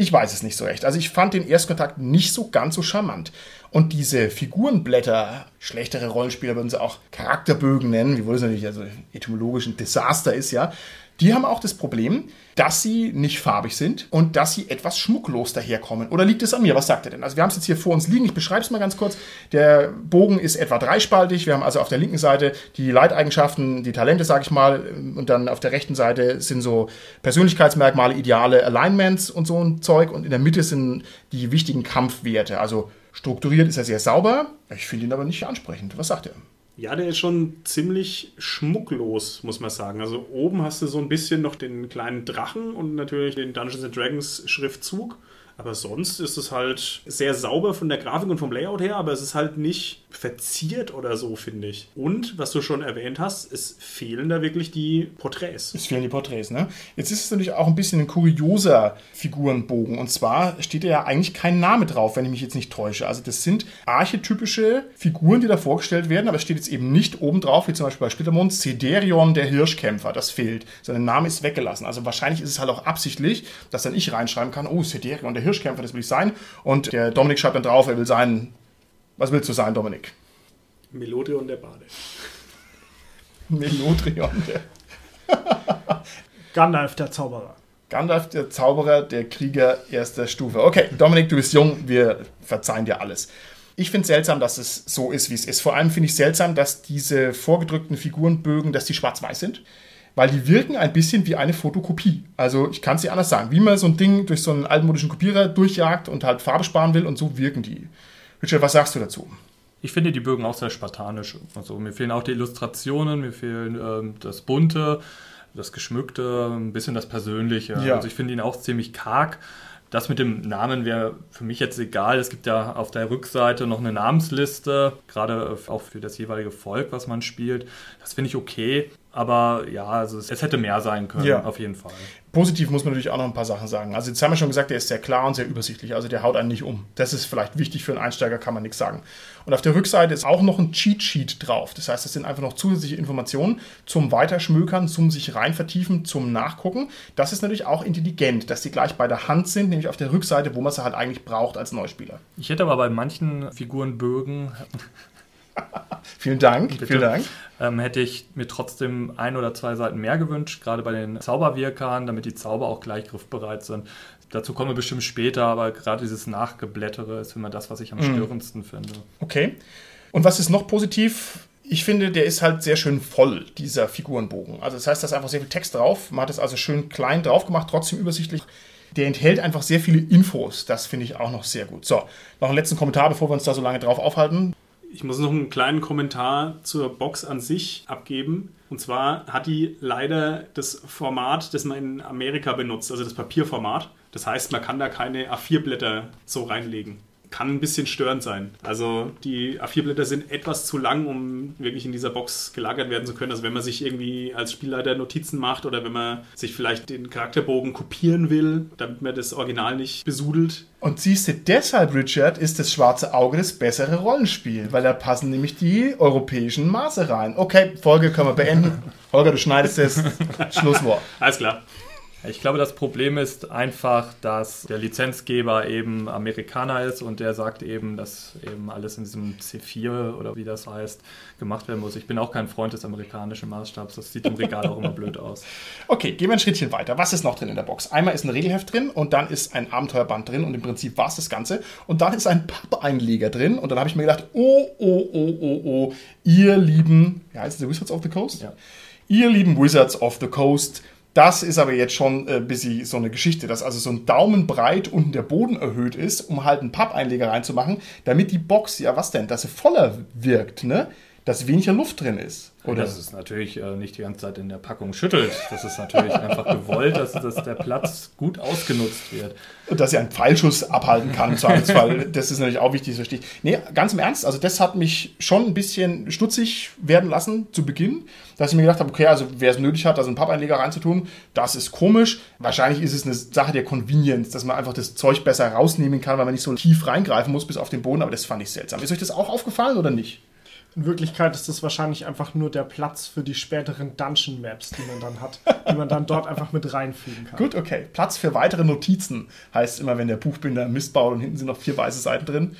Ich weiß es nicht so recht. Also ich fand den Erstkontakt nicht so ganz so charmant. Und diese Figurenblätter, schlechtere Rollenspieler würden sie auch Charakterbögen nennen, wiewohl es natürlich also etymologisch ein Desaster ist, ja. Die haben auch das Problem, dass sie nicht farbig sind und dass sie etwas schmucklos daherkommen. Oder liegt es an mir? Was sagt er denn? Also wir haben es jetzt hier vor uns liegen. Ich beschreibe es mal ganz kurz. Der Bogen ist etwa dreispaltig. Wir haben also auf der linken Seite die Leiteigenschaften, die Talente, sage ich mal. Und dann auf der rechten Seite sind so Persönlichkeitsmerkmale, Ideale, Alignments und so ein Zeug. Und in der Mitte sind die wichtigen Kampfwerte. Also strukturiert ist er sehr sauber. Ich finde ihn aber nicht ansprechend. Was sagt er? Ja, der ist schon ziemlich schmucklos, muss man sagen. Also oben hast du so ein bisschen noch den kleinen Drachen und natürlich den Dungeons Dragons Schriftzug. Aber sonst ist es halt sehr sauber von der Grafik und vom Layout her, aber es ist halt nicht verziert oder so, finde ich. Und, was du schon erwähnt hast, es fehlen da wirklich die Porträts. Es fehlen die Porträts, ne? Jetzt ist es natürlich auch ein bisschen ein kurioser Figurenbogen. Und zwar steht da ja eigentlich kein Name drauf, wenn ich mich jetzt nicht täusche. Also das sind archetypische Figuren, die da vorgestellt werden, aber es steht jetzt eben nicht oben drauf, wie zum Beispiel bei Splittermond, Cederion, der Hirschkämpfer. Das fehlt. Sein Name ist weggelassen. Also wahrscheinlich ist es halt auch absichtlich, dass dann ich reinschreiben kann, oh, Cederion, der Hirschkämpfer, das will ich sein. Und der Dominik schreibt dann drauf, er will sein. Was willst du sein, Dominik? Melodrion der Bade. Melodrion, der. Gandalf, der Zauberer. Gandalf, der Zauberer, der Krieger erster Stufe. Okay, Dominik, du bist jung, wir verzeihen dir alles. Ich finde es seltsam, dass es so ist, wie es ist. Vor allem finde ich seltsam, dass diese vorgedrückten Figurenbögen, dass die schwarz-weiß sind. Weil die wirken ein bisschen wie eine Fotokopie. Also ich kann es dir anders sagen. Wie man so ein Ding durch so einen altmodischen Kopierer durchjagt und halt Farbe sparen will und so wirken die. Richard, was sagst du dazu? Ich finde die Bögen auch sehr spartanisch. Also mir fehlen auch die Illustrationen, mir fehlen ähm, das Bunte, das Geschmückte, ein bisschen das Persönliche. Ja. Also ich finde ihn auch ziemlich karg. Das mit dem Namen wäre für mich jetzt egal. Es gibt ja auf der Rückseite noch eine Namensliste, gerade auch für das jeweilige Volk, was man spielt. Das finde ich okay. Aber ja, also es, es hätte mehr sein können, Ja. auf jeden Fall. Positiv muss man natürlich auch noch ein paar Sachen sagen. Also jetzt haben wir schon gesagt, der ist sehr klar und sehr übersichtlich. Also der haut einen nicht um. Das ist vielleicht wichtig für einen Einsteiger, kann man nichts sagen. Und auf der Rückseite ist auch noch ein Cheat Sheet drauf. Das heißt, das sind einfach noch zusätzliche Informationen zum Weiterschmökern, zum sich rein vertiefen, zum Nachgucken. Das ist natürlich auch intelligent, dass die gleich bei der Hand sind, nämlich auf der Rückseite, wo man sie halt eigentlich braucht als Neuspieler. Ich hätte aber bei manchen Figurenbögen Vielen Dank, Bitte. vielen Dank. ähm, hätte ich mir trotzdem ein oder zwei Seiten mehr gewünscht, gerade bei den Zauberwirkern, damit die Zauber auch gleich griffbereit sind. Dazu kommen wir bestimmt später, aber gerade dieses Nachgeblättere ist immer das, was ich am störendsten finde. Okay. Und was ist noch positiv? Ich finde, der ist halt sehr schön voll, dieser Figurenbogen. Also das heißt, da ist einfach sehr viel Text drauf. Man hat es also schön klein drauf gemacht, trotzdem übersichtlich. Der enthält einfach sehr viele Infos. Das finde ich auch noch sehr gut. So, noch einen letzten Kommentar, bevor wir uns da so lange drauf aufhalten. Ich muss noch einen kleinen Kommentar zur Box an sich abgeben. Und zwar hat die leider das Format, das man in Amerika benutzt, also das Papierformat. Das heißt, man kann da keine A4-Blätter so reinlegen kann ein bisschen störend sein. Also die A4-Blätter sind etwas zu lang, um wirklich in dieser Box gelagert werden zu können. Also wenn man sich irgendwie als Spielleiter Notizen macht oder wenn man sich vielleicht den Charakterbogen kopieren will, damit man das Original nicht besudelt. Und siehst du, deshalb, Richard, ist das schwarze Auge das bessere Rollenspiel, weil da passen nämlich die europäischen Maße rein. Okay, Folge können wir beenden. Holger, du schneidest es. Schlusswort. Alles klar. Ich glaube, das Problem ist einfach, dass der Lizenzgeber eben Amerikaner ist und der sagt eben, dass eben alles in diesem C4 oder wie das heißt gemacht werden muss. Ich bin auch kein Freund des amerikanischen Maßstabs. Das sieht im Regal auch immer blöd aus. Okay, gehen wir ein Schrittchen weiter. Was ist noch drin in der Box? Einmal ist ein Regelheft drin und dann ist ein Abenteuerband drin und im Prinzip war es das Ganze. Und dann ist ein Pappeinleger drin und dann habe ich mir gedacht, oh, oh, oh, oh, oh, ihr lieben, ja, heißt es Wizards of the Coast? Ja. Ihr lieben Wizards of the Coast, das ist aber jetzt schon ein bisschen so eine Geschichte, dass also so ein Daumen breit unten der Boden erhöht ist, um halt einen Pappeinleger reinzumachen, damit die Box, ja was denn, dass sie voller wirkt, ne? Dass weniger Luft drin ist. Oder? Das ist natürlich äh, nicht die ganze Zeit in der Packung schüttelt. Das ist natürlich einfach gewollt, dass, dass der Platz gut ausgenutzt wird. Und dass er einen Pfeilschuss abhalten kann, im Zweifelsfall. das ist natürlich auch wichtig, das verstehe ich. Nee, ganz im Ernst, also das hat mich schon ein bisschen stutzig werden lassen zu Beginn, dass ich mir gedacht habe, okay, also wer es nötig hat, da so einen Pappeinleger reinzutun, das ist komisch. Wahrscheinlich ist es eine Sache der Convenience, dass man einfach das Zeug besser rausnehmen kann, weil man nicht so tief reingreifen muss bis auf den Boden, aber das fand ich seltsam. Ist euch das auch aufgefallen oder nicht? In Wirklichkeit ist das wahrscheinlich einfach nur der Platz für die späteren Dungeon Maps, die man dann hat, die man dann dort einfach mit reinfügen kann. Gut, okay. Platz für weitere Notizen heißt immer, wenn der Buchbinder Mist baut und hinten sind noch vier weiße Seiten drin.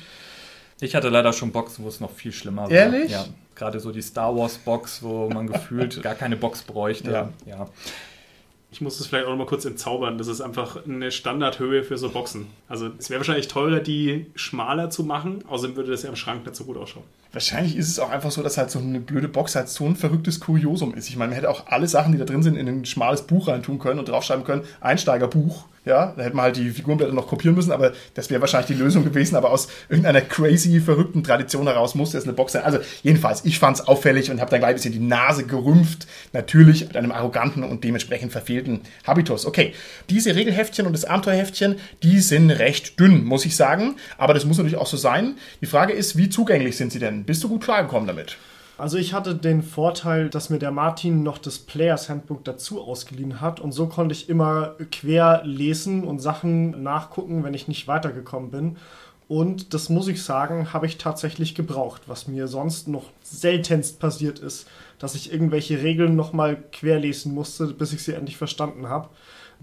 Ich hatte leider schon Boxen, wo es noch viel schlimmer war. Ehrlich? Ja. Gerade so die Star Wars Box, wo man gefühlt gar keine Box bräuchte. Ja. ja. Ich muss das vielleicht auch noch mal kurz entzaubern. Das ist einfach eine Standardhöhe für so Boxen. Also es wäre wahrscheinlich teurer, die schmaler zu machen. Außerdem würde das ja im Schrank nicht so gut ausschauen. Wahrscheinlich ist es auch einfach so, dass halt so eine blöde Box halt so ein verrücktes Kuriosum ist. Ich meine, man hätte auch alle Sachen, die da drin sind, in ein schmales Buch reintun können und draufschreiben können, Einsteigerbuch. Ja, da hätte man halt die Figurenblätter noch kopieren müssen, aber das wäre wahrscheinlich die Lösung gewesen. Aber aus irgendeiner crazy, verrückten Tradition heraus musste es eine Box sein. Also jedenfalls, ich fand es auffällig und habe dann gleich ein bisschen die Nase gerümpft. Natürlich mit einem arroganten und dementsprechend verfehlten Habitus. Okay, diese Regelheftchen und das Abenteuerheftchen, die sind recht dünn, muss ich sagen. Aber das muss natürlich auch so sein. Die Frage ist, wie zugänglich sind sie denn? Bist du gut klargekommen damit? Also ich hatte den Vorteil, dass mir der Martin noch das Players Handbook dazu ausgeliehen hat und so konnte ich immer quer lesen und Sachen nachgucken, wenn ich nicht weitergekommen bin. Und das muss ich sagen, habe ich tatsächlich gebraucht, was mir sonst noch seltenst passiert ist, dass ich irgendwelche Regeln nochmal querlesen musste, bis ich sie endlich verstanden habe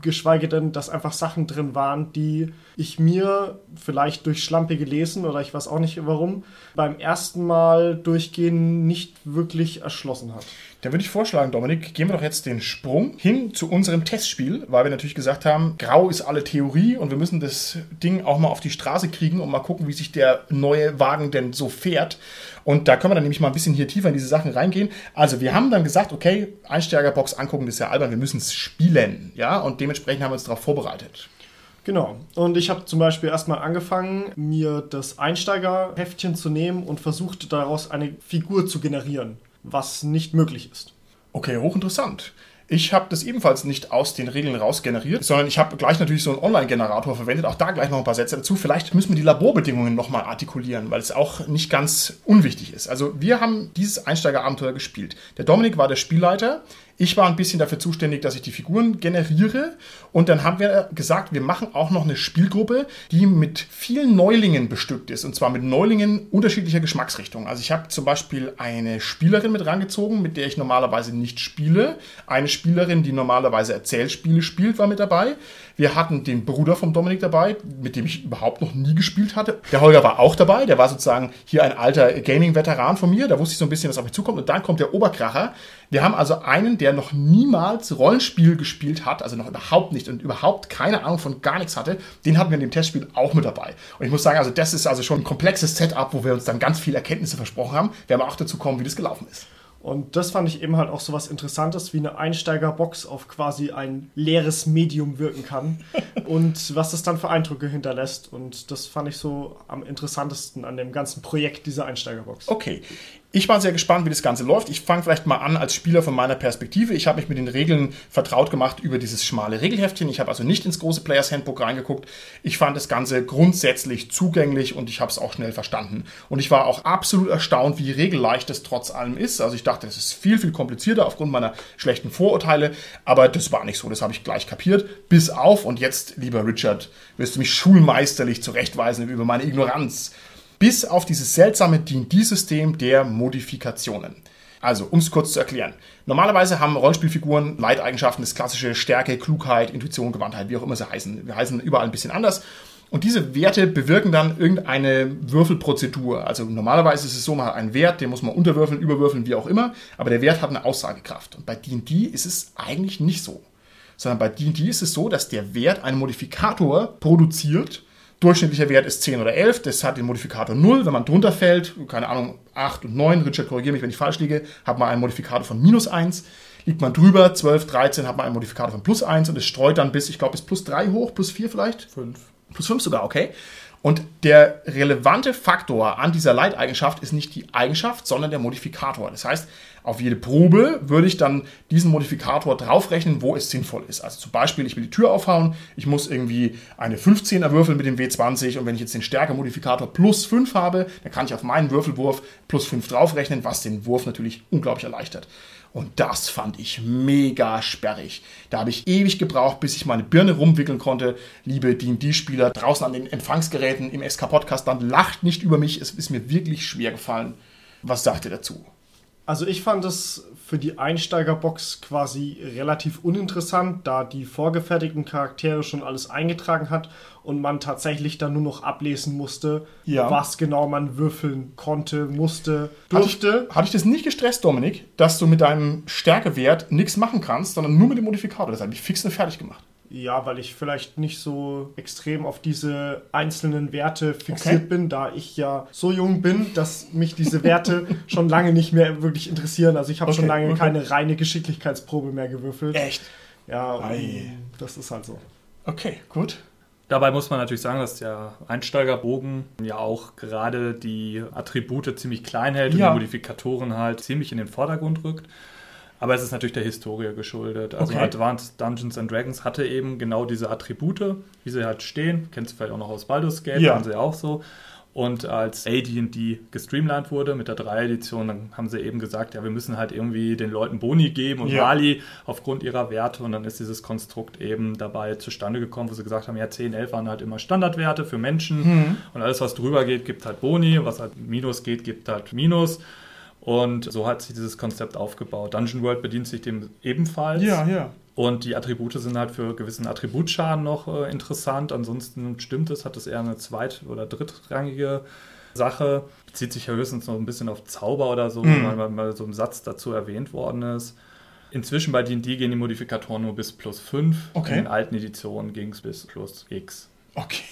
geschweige denn, dass einfach Sachen drin waren, die ich mir vielleicht durch schlampige Lesen oder ich weiß auch nicht warum, beim ersten Mal durchgehen nicht wirklich erschlossen hat. Dann würde ich vorschlagen, Dominik, gehen wir doch jetzt den Sprung hin zu unserem Testspiel, weil wir natürlich gesagt haben, grau ist alle Theorie und wir müssen das Ding auch mal auf die Straße kriegen und mal gucken, wie sich der neue Wagen denn so fährt. Und da können wir dann nämlich mal ein bisschen hier tiefer in diese Sachen reingehen. Also wir haben dann gesagt, okay, Einsteigerbox angucken, das ist ja albern, wir müssen es spielen. Ja, und dementsprechend haben wir uns darauf vorbereitet. Genau. Und ich habe zum Beispiel erstmal angefangen, mir das Einsteigerheftchen zu nehmen und versucht daraus eine Figur zu generieren, was nicht möglich ist. Okay, hochinteressant. Ich habe das ebenfalls nicht aus den Regeln raus generiert, sondern ich habe gleich natürlich so einen Online-Generator verwendet. Auch da gleich noch ein paar Sätze dazu. Vielleicht müssen wir die Laborbedingungen nochmal artikulieren, weil es auch nicht ganz unwichtig ist. Also wir haben dieses Einsteigerabenteuer gespielt. Der Dominik war der Spielleiter. Ich war ein bisschen dafür zuständig, dass ich die Figuren generiere. Und dann haben wir gesagt, wir machen auch noch eine Spielgruppe, die mit vielen Neulingen bestückt ist. Und zwar mit Neulingen unterschiedlicher Geschmacksrichtungen. Also ich habe zum Beispiel eine Spielerin mit rangezogen, mit der ich normalerweise nicht spiele. Eine Spielerin, die normalerweise Erzählspiele spielt, war mit dabei. Wir hatten den Bruder vom Dominik dabei, mit dem ich überhaupt noch nie gespielt hatte. Der Holger war auch dabei. Der war sozusagen hier ein alter Gaming-Veteran von mir. Da wusste ich so ein bisschen, was auf mich zukommt. Und dann kommt der Oberkracher. Wir haben also einen, der noch niemals Rollenspiel gespielt hat, also noch überhaupt nicht und überhaupt keine Ahnung von gar nichts hatte. Den hatten wir in dem Testspiel auch mit dabei. Und ich muss sagen, also das ist also schon ein komplexes Setup, wo wir uns dann ganz viele Erkenntnisse versprochen haben. Wir haben auch dazu kommen, wie das gelaufen ist. Und das fand ich eben halt auch so was Interessantes, wie eine Einsteigerbox auf quasi ein leeres Medium wirken kann und was das dann für Eindrücke hinterlässt. Und das fand ich so am interessantesten an dem ganzen Projekt dieser Einsteigerbox. Okay. Ich war sehr gespannt, wie das Ganze läuft. Ich fange vielleicht mal an als Spieler von meiner Perspektive. Ich habe mich mit den Regeln vertraut gemacht über dieses schmale Regelheftchen. Ich habe also nicht ins große Players Handbook reingeguckt. Ich fand das Ganze grundsätzlich zugänglich und ich habe es auch schnell verstanden. Und ich war auch absolut erstaunt, wie regelleicht es trotz allem ist. Also ich dachte, es ist viel, viel komplizierter aufgrund meiner schlechten Vorurteile. Aber das war nicht so. Das habe ich gleich kapiert. Bis auf, und jetzt, lieber Richard, wirst du mich schulmeisterlich zurechtweisen über meine Ignoranz bis auf dieses seltsame D&D-System der Modifikationen. Also, um es kurz zu erklären. Normalerweise haben Rollenspielfiguren Leiteigenschaften, das klassische Stärke, Klugheit, Intuition, Gewandtheit, wie auch immer sie heißen. Wir heißen überall ein bisschen anders. Und diese Werte bewirken dann irgendeine Würfelprozedur. Also normalerweise ist es so, man hat einen Wert, den muss man unterwürfeln, überwürfeln, wie auch immer. Aber der Wert hat eine Aussagekraft. Und bei D&D ist es eigentlich nicht so. Sondern bei D&D ist es so, dass der Wert einen Modifikator produziert, Durchschnittlicher Wert ist 10 oder 11, das hat den Modifikator 0. Wenn man drunter fällt, keine Ahnung, 8 und 9, Richard, korrigiere mich, wenn ich falsch liege, hat man einen Modifikator von minus 1. Liegt man drüber, 12, 13, hat man einen Modifikator von plus 1 und es streut dann bis, ich glaube, bis plus 3 hoch, plus 4 vielleicht? 5. Plus 5 sogar, okay. Und der relevante Faktor an dieser Leiteigenschaft ist nicht die Eigenschaft, sondern der Modifikator. Das heißt, auf jede Probe würde ich dann diesen Modifikator draufrechnen, wo es sinnvoll ist. Also zum Beispiel, ich will die Tür aufhauen, ich muss irgendwie eine 15 erwürfeln mit dem W20 und wenn ich jetzt den Stärke-Modifikator plus 5 habe, dann kann ich auf meinen Würfelwurf plus 5 draufrechnen, was den Wurf natürlich unglaublich erleichtert. Und das fand ich mega sperrig. Da habe ich ewig gebraucht, bis ich meine Birne rumwickeln konnte. Liebe D&D-Spieler draußen an den Empfangsgeräten im SK-Podcast, dann lacht nicht über mich. Es ist mir wirklich schwer gefallen. Was sagt ihr dazu? Also ich fand es für die Einsteigerbox quasi relativ uninteressant, da die vorgefertigten Charaktere schon alles eingetragen hat und man tatsächlich dann nur noch ablesen musste, Ja. was genau man würfeln konnte, musste, durfte. Hat dich, hat dich das nicht gestresst, Dominik, dass du mit deinem Stärkewert nichts machen kannst, sondern nur mit dem Modifikator? Das hat mich fix und fertig gemacht. Ja, weil ich vielleicht nicht so extrem auf diese einzelnen Werte fixiert Okay. bin, da ich ja so jung bin, dass mich diese Werte schon lange nicht mehr wirklich interessieren. Also ich habe schon Okay, lange okay. keine reine Geschicklichkeitsprobe mehr gewürfelt. Echt? Ja, das ist halt so. Okay, gut. Dabei muss man natürlich sagen, dass der Einsteigerbogen ja auch gerade die Attribute ziemlich klein hält und Ja. die Modifikatoren halt ziemlich in den Vordergrund rückt. Aber es ist natürlich der Historie geschuldet. Also Okay. Advanced Dungeons and Dragons hatte eben genau diese Attribute, wie sie halt stehen. Kennst du vielleicht auch noch aus Baldur's Gate, Ja. waren sie auch so. Und als AD&D gestreamlined wurde mit der 3-Edition, dann haben sie eben gesagt, ja, wir müssen halt irgendwie den Leuten Boni geben und Ja. Mali aufgrund ihrer Werte. Und dann ist dieses Konstrukt eben dabei zustande gekommen, wo sie gesagt haben, ja, 10, 11 waren halt immer Standardwerte für Menschen. Und alles, was drüber geht, gibt halt Boni. Was halt Minus geht, gibt halt Minus. Und so hat sich dieses Konzept aufgebaut. Dungeon World bedient sich dem ebenfalls. ja. Und die Attribute sind halt für gewissen Attributschaden noch äh, interessant. Ansonsten stimmt es, hat es eher eine zweit- oder drittrangige Sache. Bezieht sich ja höchstens noch ein bisschen auf Zauber oder so, Mhm. weil mal, mal so ein Satz dazu erwähnt worden ist. Inzwischen bei D&D gehen die Modifikatoren nur bis plus 5. Okay. In den alten Editionen ging es bis plus X. Okay.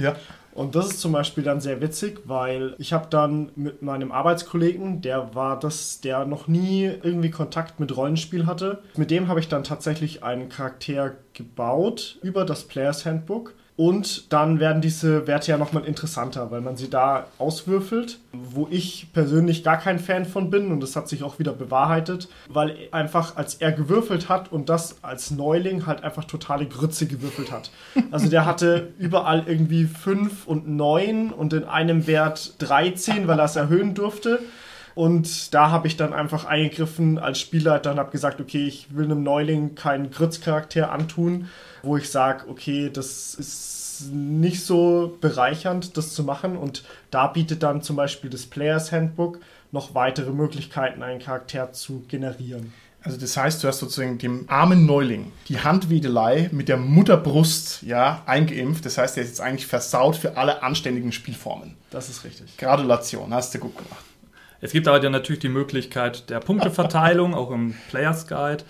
Ja. Und das ist zum Beispiel dann sehr witzig, weil ich habe dann mit meinem Arbeitskollegen, der war das, der noch nie irgendwie Kontakt mit Rollenspiel hatte. Mit dem habe ich dann tatsächlich einen Charakter gebaut über das Players Handbook. Und dann werden diese Werte ja nochmal interessanter, weil man sie da auswürfelt, wo ich persönlich gar kein Fan von bin und das hat sich auch wieder bewahrheitet, weil einfach als er gewürfelt hat und das als Neuling halt einfach totale Grütze gewürfelt hat. Also der hatte überall irgendwie 5 und 9 und in einem Wert 13, weil er es erhöhen durfte. Und da habe ich dann einfach eingegriffen als Spielleiter und habe gesagt, okay, ich will einem Neuling keinen Grützcharakter antun, wo ich sage, okay, das ist nicht so bereichernd, das zu machen. Und da bietet dann zum Beispiel das Players Handbook noch weitere Möglichkeiten, einen Charakter zu generieren. Also das heißt, du hast sozusagen dem armen Neuling die Handwedelei mit der Mutterbrust ja, eingeimpft. Das heißt, er ist jetzt eigentlich versaut für alle anständigen Spielformen. Das ist richtig. Gratulation, hast du gut gemacht. Es gibt aber dann natürlich die Möglichkeit der Punkteverteilung, auch im Players Guide.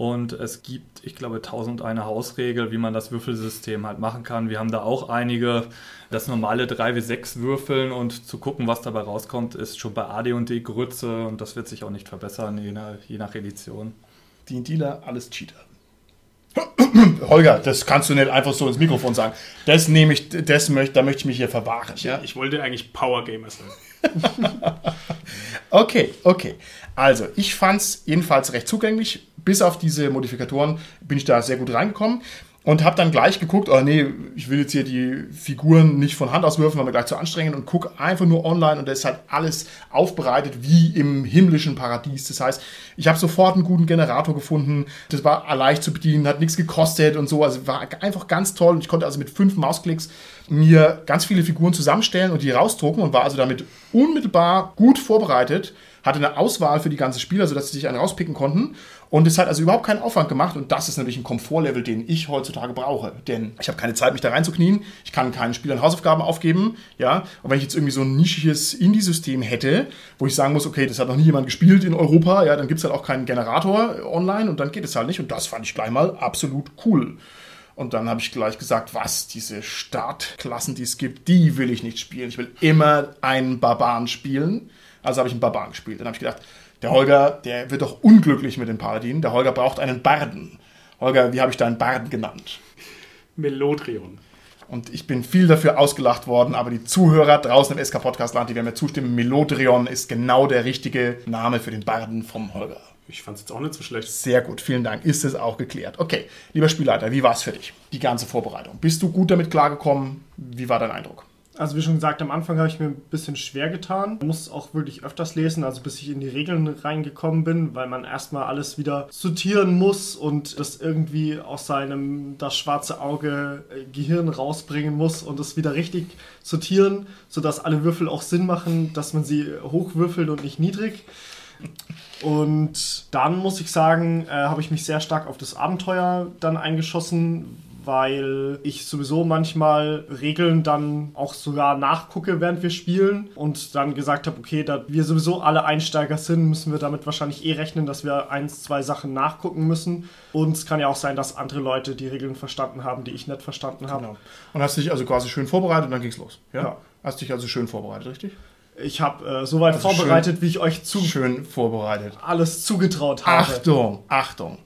Und es gibt, ich glaube, tausend eine Hausregel, wie man das Würfelsystem halt machen kann. Wir haben da auch einige, das normale 3W6 würfeln und zu gucken, was dabei rauskommt, ist schon bei AD&D Grütze und das wird sich auch nicht verbessern, je nach, je nach Edition. Die Dealer, alles Cheater. Holger, das kannst du nicht einfach so ins Mikrofon sagen. Das nehme ich, das möchte, da möchte ich mich hier verwahren. Ja? Ich wollte eigentlich Power Gamer sein. Okay, okay. Also, ich fand es jedenfalls recht zugänglich. Bis auf diese Modifikatoren bin ich da sehr gut reingekommen und habe dann gleich geguckt, oh nee, ich will jetzt hier die Figuren nicht von Hand aus würfeln, weil mir gleich zu anstrengend und gucke einfach nur online und da ist halt alles aufbereitet wie im himmlischen Paradies. Das heißt, ich habe sofort einen guten Generator gefunden. Das war leicht zu bedienen, hat nichts gekostet und so. Also war einfach ganz toll und ich konnte also mit fünf Mausklicks mir ganz viele Figuren zusammenstellen und die rausdrucken und war also damit unmittelbar gut vorbereitet hatte eine Auswahl für die ganze Spieler, sodass sie sich einen rauspicken konnten. Und es hat also überhaupt keinen Aufwand gemacht. Und das ist natürlich ein Komfortlevel, den ich heutzutage brauche. Denn ich habe keine Zeit, mich da reinzuknien. Ich kann keinen Spielern Hausaufgaben aufgeben. Ja. Und wenn ich jetzt irgendwie so ein nischiges Indie-System hätte, wo ich sagen muss, okay, das hat noch nie jemand gespielt in Europa, ja, dann gibt es halt auch keinen Generator online und dann geht es halt nicht. Und das fand ich gleich mal absolut cool. Und dann habe ich gleich gesagt, was, diese Startklassen, die es gibt, die will ich nicht spielen. Ich will immer einen Barbaren spielen. Also habe ich einen Barbaren gespielt. Dann habe ich gedacht, der Holger, der wird doch unglücklich mit den Paladinen. Der Holger braucht einen Barden. Holger, wie habe ich deinen Barden genannt? Melodrion. Und ich bin viel dafür ausgelacht worden, aber die Zuhörer draußen im SK Podcast Land, die werden mir zustimmen, Melodrion ist genau der richtige Name für den Barden vom Holger. Ich fand es jetzt auch nicht so schlecht. Sehr gut, vielen Dank. Ist es auch geklärt. Okay, lieber Spielleiter, wie war es für dich? Die ganze Vorbereitung. Bist du gut damit klargekommen? Wie war dein Eindruck? Also wie schon gesagt, am Anfang habe ich mir ein bisschen schwer getan. Ich muss auch wirklich öfters lesen, also bis ich in die Regeln reingekommen bin, weil man erstmal alles wieder sortieren muss und das irgendwie aus seinem das schwarze Auge äh, Gehirn rausbringen muss und es wieder richtig sortieren, sodass alle Würfel auch Sinn machen, dass man sie hochwürfelt und nicht niedrig. Und dann muss ich sagen, äh, habe ich mich sehr stark auf das Abenteuer dann eingeschossen, weil ich sowieso manchmal Regeln dann auch sogar nachgucke, während wir spielen und dann gesagt habe, okay, da wir sowieso alle Einsteiger sind, müssen wir damit wahrscheinlich eh rechnen, dass wir eins, zwei Sachen nachgucken müssen. Und es kann ja auch sein, dass andere Leute die Regeln verstanden haben, die ich nicht verstanden habe. Genau. Und hast dich also quasi schön vorbereitet und dann ging's los. Ja. ja. Hast dich also schön vorbereitet, richtig? Ich habe äh, soweit also vorbereitet, schön, wie ich euch zu schön vorbereitet alles zugetraut habe. Achtung, Achtung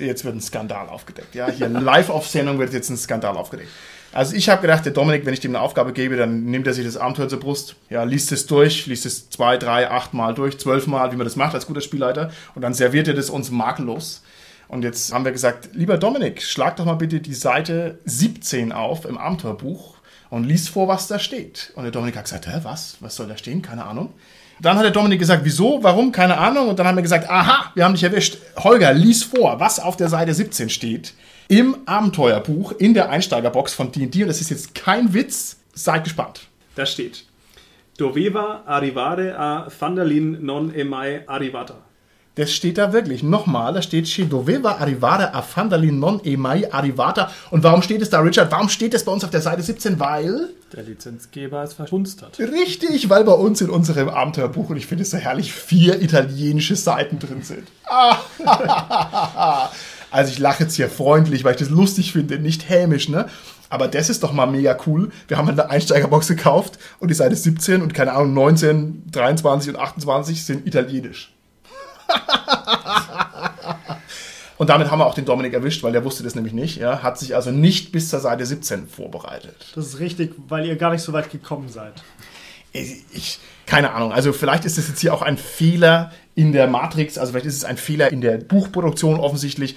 jetzt wird ein Skandal aufgedeckt. Ja, hier live auf Sendung wird jetzt ein Skandal aufgedeckt. Also ich habe gedacht, der Dominik, wenn ich dem eine Aufgabe gebe, dann nimmt er sich das Abenteuer zur Brust, ja, liest es durch, liest es zwei, drei, acht Mal durch, zwölf Mal, wie man das macht als guter Spielleiter, und dann serviert er das uns makellos. Und jetzt haben wir gesagt, lieber Dominik, schlag doch mal bitte die Seite 17 auf im Abenteuerbuch und liest vor, was da steht. Und der Dominik hat gesagt, hä, was? Was soll da stehen? Keine Ahnung. Dann hat der Dominik gesagt, wieso, warum, keine Ahnung. Und dann haben wir gesagt, aha, wir haben dich erwischt. Holger, lies vor, was auf der Seite 17 steht. Im Abenteuerbuch, in der Einsteigerbox von D&D. Und das ist jetzt kein Witz. Seid gespannt. Da steht, Doveva arrivare a Fandalin non emai arrivata. Das steht da wirklich. Nochmal, da steht Che doveva arrivare a Fandalin non e mai arrivata. Und warum steht es da, Richard? Warum steht es bei uns auf der Seite 17? Weil... Der Lizenzgeber es verschunzt hat. Richtig, weil bei uns in unserem Abenteuerbuch, und ich finde es so herrlich, vier italienische Seiten drin sind. also ich lache jetzt hier freundlich, weil ich das lustig finde, nicht hämisch, ne? Aber das ist doch mal mega cool. Wir haben eine Einsteigerbox gekauft und die Seite 17 und keine Ahnung, 19, 23 und 28 sind italienisch. Und damit haben wir auch den Dominik erwischt, weil der wusste das nämlich nicht. Ja, hat sich also nicht bis zur Seite 17 vorbereitet. Das ist richtig, weil ihr gar nicht so weit gekommen seid. Ich, ich, keine Ahnung. Also vielleicht ist es jetzt hier auch ein Fehler in der Matrix. Also vielleicht ist es ein Fehler in der Buchproduktion offensichtlich.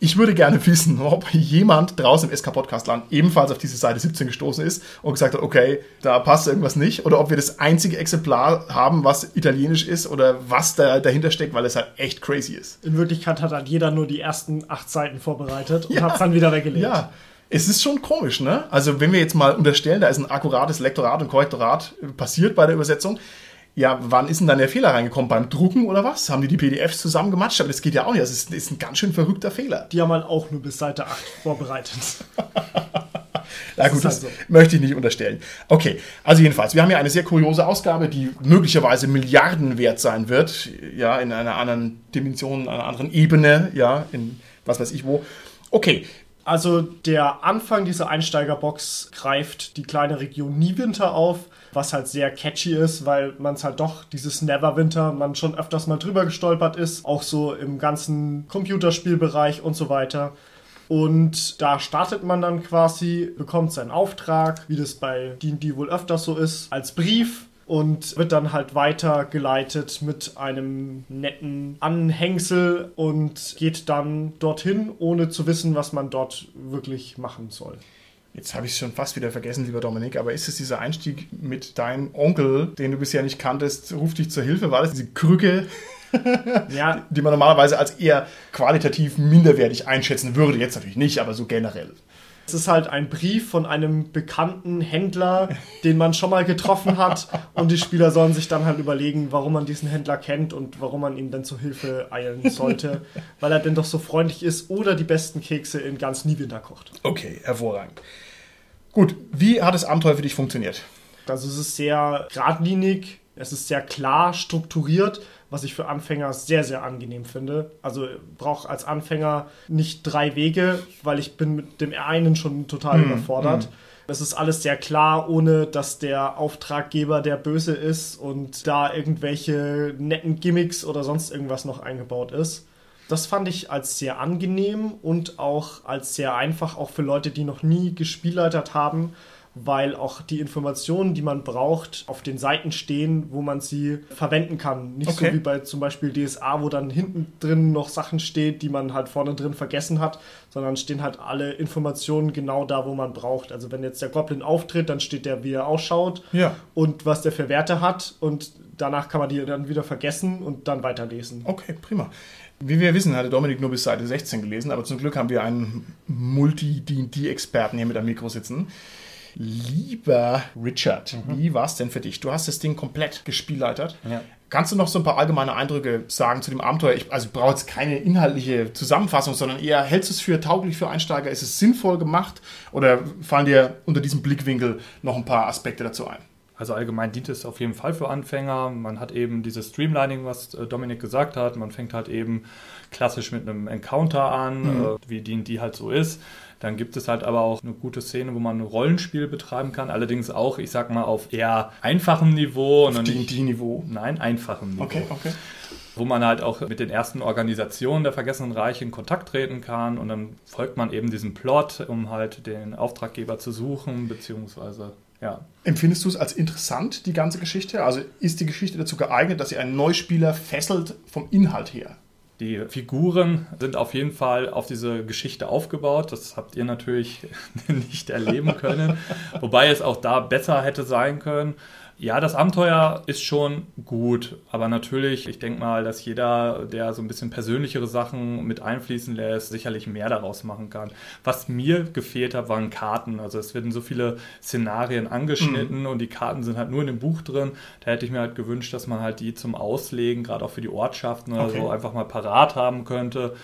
Ich würde gerne wissen, ob jemand draußen im SK-Podcast-Land ebenfalls auf diese Seite 17 gestoßen ist und gesagt hat, okay, da passt irgendwas nicht. Oder ob wir das einzige Exemplar haben, was italienisch ist oder was da dahinter steckt, weil es halt echt crazy ist. In Wirklichkeit hat halt jeder nur die ersten acht Seiten vorbereitet und ja, hat es dann wieder weggelegt. Ja, es ist schon komisch, ne? Also wenn wir jetzt mal unterstellen, da ist ein akkurates Lektorat und Korrektorat passiert bei der Übersetzung, ja, wann ist denn dann der Fehler reingekommen? Beim Drucken oder was? Haben die die PDFs zusammengematscht? Aber das geht ja auch nicht. Das ist, ist ein ganz schön verrückter Fehler. Die haben halt auch nur bis Seite 8 vorbereitet. Na gut, halt das so. möchte ich nicht unterstellen. Okay, also jedenfalls, wir haben hier eine sehr kuriose Ausgabe, die möglicherweise Milliarden wert sein wird, ja, in einer anderen Dimension, einer anderen Ebene, ja, in was weiß ich wo. Okay, Also der Anfang dieser Einsteigerbox greift die kleine Region Niewinter auf, was halt sehr catchy ist, weil man es halt doch, dieses Neverwinter, man schon öfters mal drüber gestolpert ist, auch so im ganzen Computerspielbereich und so weiter. Und da startet man dann quasi, bekommt seinen Auftrag, wie das bei D&D wohl öfters so ist, als Brief und wird dann halt weitergeleitet mit einem netten Anhängsel und geht dann dorthin, ohne zu wissen, was man dort wirklich machen soll. Jetzt habe ich es schon fast wieder vergessen, lieber Dominik, aber ist es dieser Einstieg mit deinem Onkel, den du bisher nicht kanntest, ruft dich zur Hilfe? War das diese Krücke, Ja, die man normalerweise als eher qualitativ minderwertig einschätzen würde? Jetzt natürlich nicht, aber so generell. es ist halt ein Brief von einem bekannten Händler, den man schon mal getroffen hat und die Spieler sollen sich dann halt überlegen, warum man diesen Händler kennt und warum man ihm dann zur Hilfe eilen sollte, weil er denn doch so freundlich ist oder die besten Kekse in ganz Niewinter kocht. Okay, hervorragend. Gut, wie hat das Abenteuer für dich funktioniert? Also es ist sehr geradlinig, es ist sehr klar strukturiert, was ich für Anfänger sehr, sehr angenehm finde. Also brauche als Anfänger nicht drei Wege, weil ich bin mit dem einen schon total überfordert. Es ist alles sehr klar, ohne dass der Auftraggeber der Böse ist und da irgendwelche netten Gimmicks oder sonst irgendwas noch eingebaut ist. Das fand ich als sehr angenehm und auch als sehr einfach, auch für Leute, die noch nie gespielleitert haben, weil auch die Informationen, die man braucht, auf den Seiten stehen, wo man sie verwenden kann. Nicht Okay. so wie bei zum Beispiel DSA, wo dann hinten drin noch Sachen steht, die man halt vorne drin vergessen hat, sondern stehen halt alle Informationen genau da, wo man braucht. Also wenn jetzt der Goblin auftritt, dann steht der, wie er ausschaut Ja. und was der für Werte hat und danach kann man die dann wieder vergessen und dann weiterlesen. Okay, prima. Wie wir wissen, hatte Dominik nur bis Seite 16 gelesen, aber zum Glück haben wir einen Multi-D&D-Experten hier mit am Mikro sitzen. Lieber Richard, wie war es denn für dich? Du hast das Ding komplett gespielleitert. Ja. Kannst du noch so ein paar allgemeine Eindrücke sagen zu dem Abenteuer? Ich, also ich brauche jetzt keine inhaltliche Zusammenfassung, sondern eher, hältst du es für tauglich für Einsteiger? Ist es sinnvoll gemacht? Oder fallen dir unter diesem Blickwinkel noch ein paar Aspekte dazu ein? Also allgemein dient es auf jeden Fall für Anfänger. Man hat eben dieses Streamlining, was äh, Dominik gesagt hat. Man fängt halt eben klassisch mit einem Encounter an, äh, wie die, die halt so ist. Dann gibt es halt aber auch eine gute Szene, wo man ein Rollenspiel betreiben kann. Allerdings auch, ich sag mal, auf eher einfachem Niveau. nicht- D&D-Niveau. Nein, einfachem Niveau. Okay, okay. wo man halt auch mit den ersten Organisationen der Vergessenen Reiche in Kontakt treten kann und dann folgt man eben diesem Plot, um halt den Auftraggeber zu suchen, beziehungsweise, ja. Empfindest du es als interessant, die ganze Geschichte? Also ist die Geschichte dazu geeignet, dass sie einen Neuspieler fesselt vom Inhalt her? Die Figuren sind auf jeden Fall auf diese Geschichte aufgebaut. Das habt ihr natürlich nicht erleben können. Wobei es auch da besser hätte sein können. Ja, das Abenteuer ist schon gut, aber natürlich, ich denke mal, dass jeder, der so ein bisschen persönlichere Sachen mit einfließen lässt, sicherlich mehr daraus machen kann. Was mir gefehlt hat, waren Karten. Also es werden so viele Szenarien angeschnitten und die Karten sind halt nur in dem Buch drin. Da hätte ich mir halt gewünscht, dass man halt die zum Auslegen, gerade auch für die Ortschaften oder Okay. so, einfach mal parat haben könnte.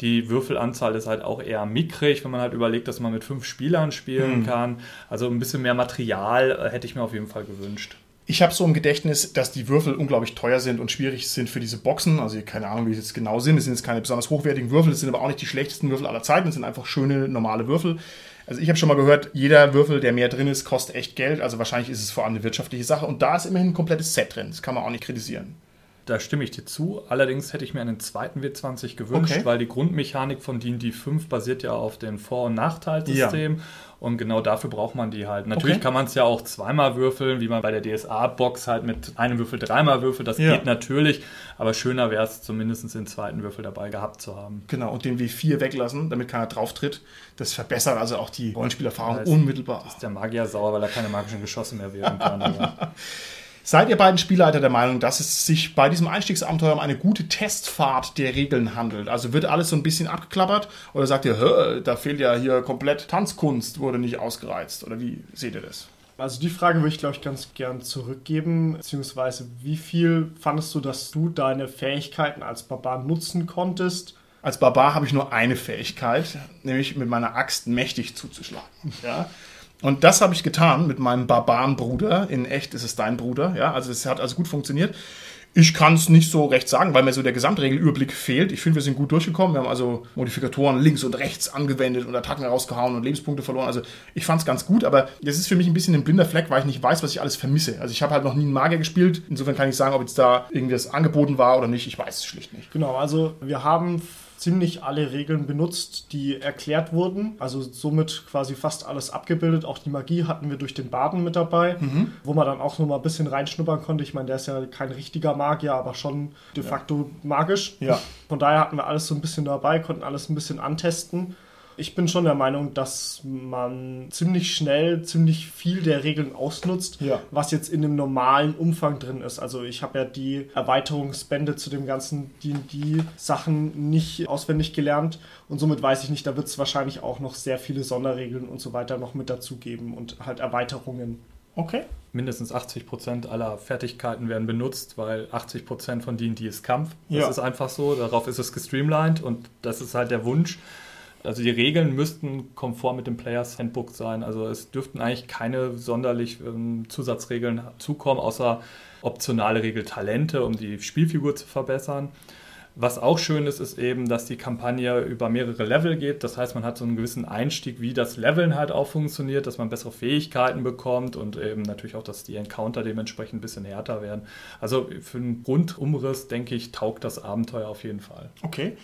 Die Würfelanzahl ist halt auch eher mickrig, wenn man halt überlegt, dass man mit fünf Spielern spielen kann. Also ein bisschen mehr Material äh, hätte ich mir auf jeden Fall gewünscht. Ich habe so im Gedächtnis, dass die Würfel unglaublich teuer sind und schwierig sind für diese Boxen. Also keine Ahnung, wie sie jetzt genau sind. Es sind jetzt keine besonders hochwertigen Würfel, es sind aber auch nicht die schlechtesten Würfel aller Zeiten. Es sind einfach schöne, normale Würfel. Also ich habe schon mal gehört, jeder Würfel, der mehr drin ist, kostet echt Geld. Also wahrscheinlich ist es vor allem eine wirtschaftliche Sache. Und da ist immerhin ein komplettes Set drin. Das kann man auch nicht kritisieren. Da stimme ich dir zu. Allerdings hätte ich mir einen zweiten W20 gewünscht, Okay. weil die Grundmechanik von D&D 5 basiert ja auf den Vor- und Nachteilsystem. Und genau dafür braucht man die halt. Natürlich Okay. kann man es ja auch zweimal würfeln, wie man bei der DSA-Box halt mit einem Würfel dreimal würfelt. Das Ja. geht natürlich. Aber schöner wäre es, zumindest den zweiten Würfel dabei gehabt zu haben. Genau, und den W4 weglassen, damit keiner drauf tritt. Das verbessert also auch die Rollenspielerfahrung Heißt- unmittelbar. Ist der Magier sauer, weil er keine magischen Geschosse mehr wirken kann. Seid ihr beiden Spielleiter der Meinung, dass es sich bei diesem Einstiegsabenteuer um eine gute Testfahrt der Regeln handelt? Also wird alles so ein bisschen abgeklappert? Oder sagt ihr, "Hä, da fehlt ja hier komplett Tanzkunst, wurde nicht ausgereizt? Oder wie seht ihr das? Also die Frage würde ich, glaube ich, ganz gern zurückgeben, beziehungsweise wie viel fandest du, dass du deine Fähigkeiten als Barbar nutzen konntest Als Barbar habe ich nur eine Fähigkeit, nämlich mit meiner Axt mächtig zuzuschlagen. Ja? Und das habe ich getan mit meinem Barbarenbruder. In echt ist es dein Bruder. Ja? Also es hat also gut funktioniert. Ich kann es nicht so recht sagen, weil mir so der Gesamtregelüberblick fehlt. Ich finde, wir sind gut durchgekommen. Wir haben also Modifikatoren links und rechts angewendet und Attacken rausgehauen und Lebenspunkte verloren. Also ich fand es ganz gut, aber das ist für mich ein bisschen ein blinder Fleck, weil ich nicht weiß, was ich alles vermisse. Also ich habe halt noch nie einen Magier gespielt. Insofern kann ich sagen, ob jetzt da irgendwas angeboten war oder nicht. Ich weiß es schlicht nicht. Genau, also wir haben ziemlich alle Regeln benutzt, die erklärt wurden. Also somit quasi fast alles abgebildet. Auch die Magie hatten wir durch den Baden mit dabei, mhm. wo man dann auch noch mal ein bisschen reinschnuppern konnte. Ich meine, der ist ja kein richtiger Magier, aber schon de facto ja. magisch. Ja. Von daher hatten wir alles so ein bisschen dabei, konnten alles ein bisschen antesten. Ich bin schon der Meinung, dass man ziemlich schnell ziemlich viel der Regeln ausnutzt, ja. was jetzt in dem normalen Umfang drin ist. Also ich habe ja die Erweiterungsbände zu dem ganzen D&D-Sachen nicht auswendig gelernt und somit weiß ich nicht, da wird es wahrscheinlich auch noch sehr viele Sonderregeln und so weiter noch mit dazugeben und halt Erweiterungen. Okay. Mindestens 80 Prozent aller Fertigkeiten werden benutzt, weil 80 Prozent von D&D ist Kampf. Das ja. ist einfach so, darauf ist es gestreamlined und das ist halt der Wunsch. Also die Regeln müssten konform mit dem Players Handbook sein. Also es dürften eigentlich keine sonderlich ähm, Zusatzregeln zukommen, außer optionale Regel Talente, um die Spielfigur zu verbessern. Was auch schön ist, ist eben, dass die Kampagne über mehrere Level geht. Das heißt, man hat so einen gewissen Einstieg, wie das Leveln halt auch funktioniert, dass man bessere Fähigkeiten bekommt und eben natürlich auch, dass die Encounter dementsprechend ein bisschen härter werden. Also für einen Rundumriss, denke ich, taugt das Abenteuer auf jeden Fall. Okay.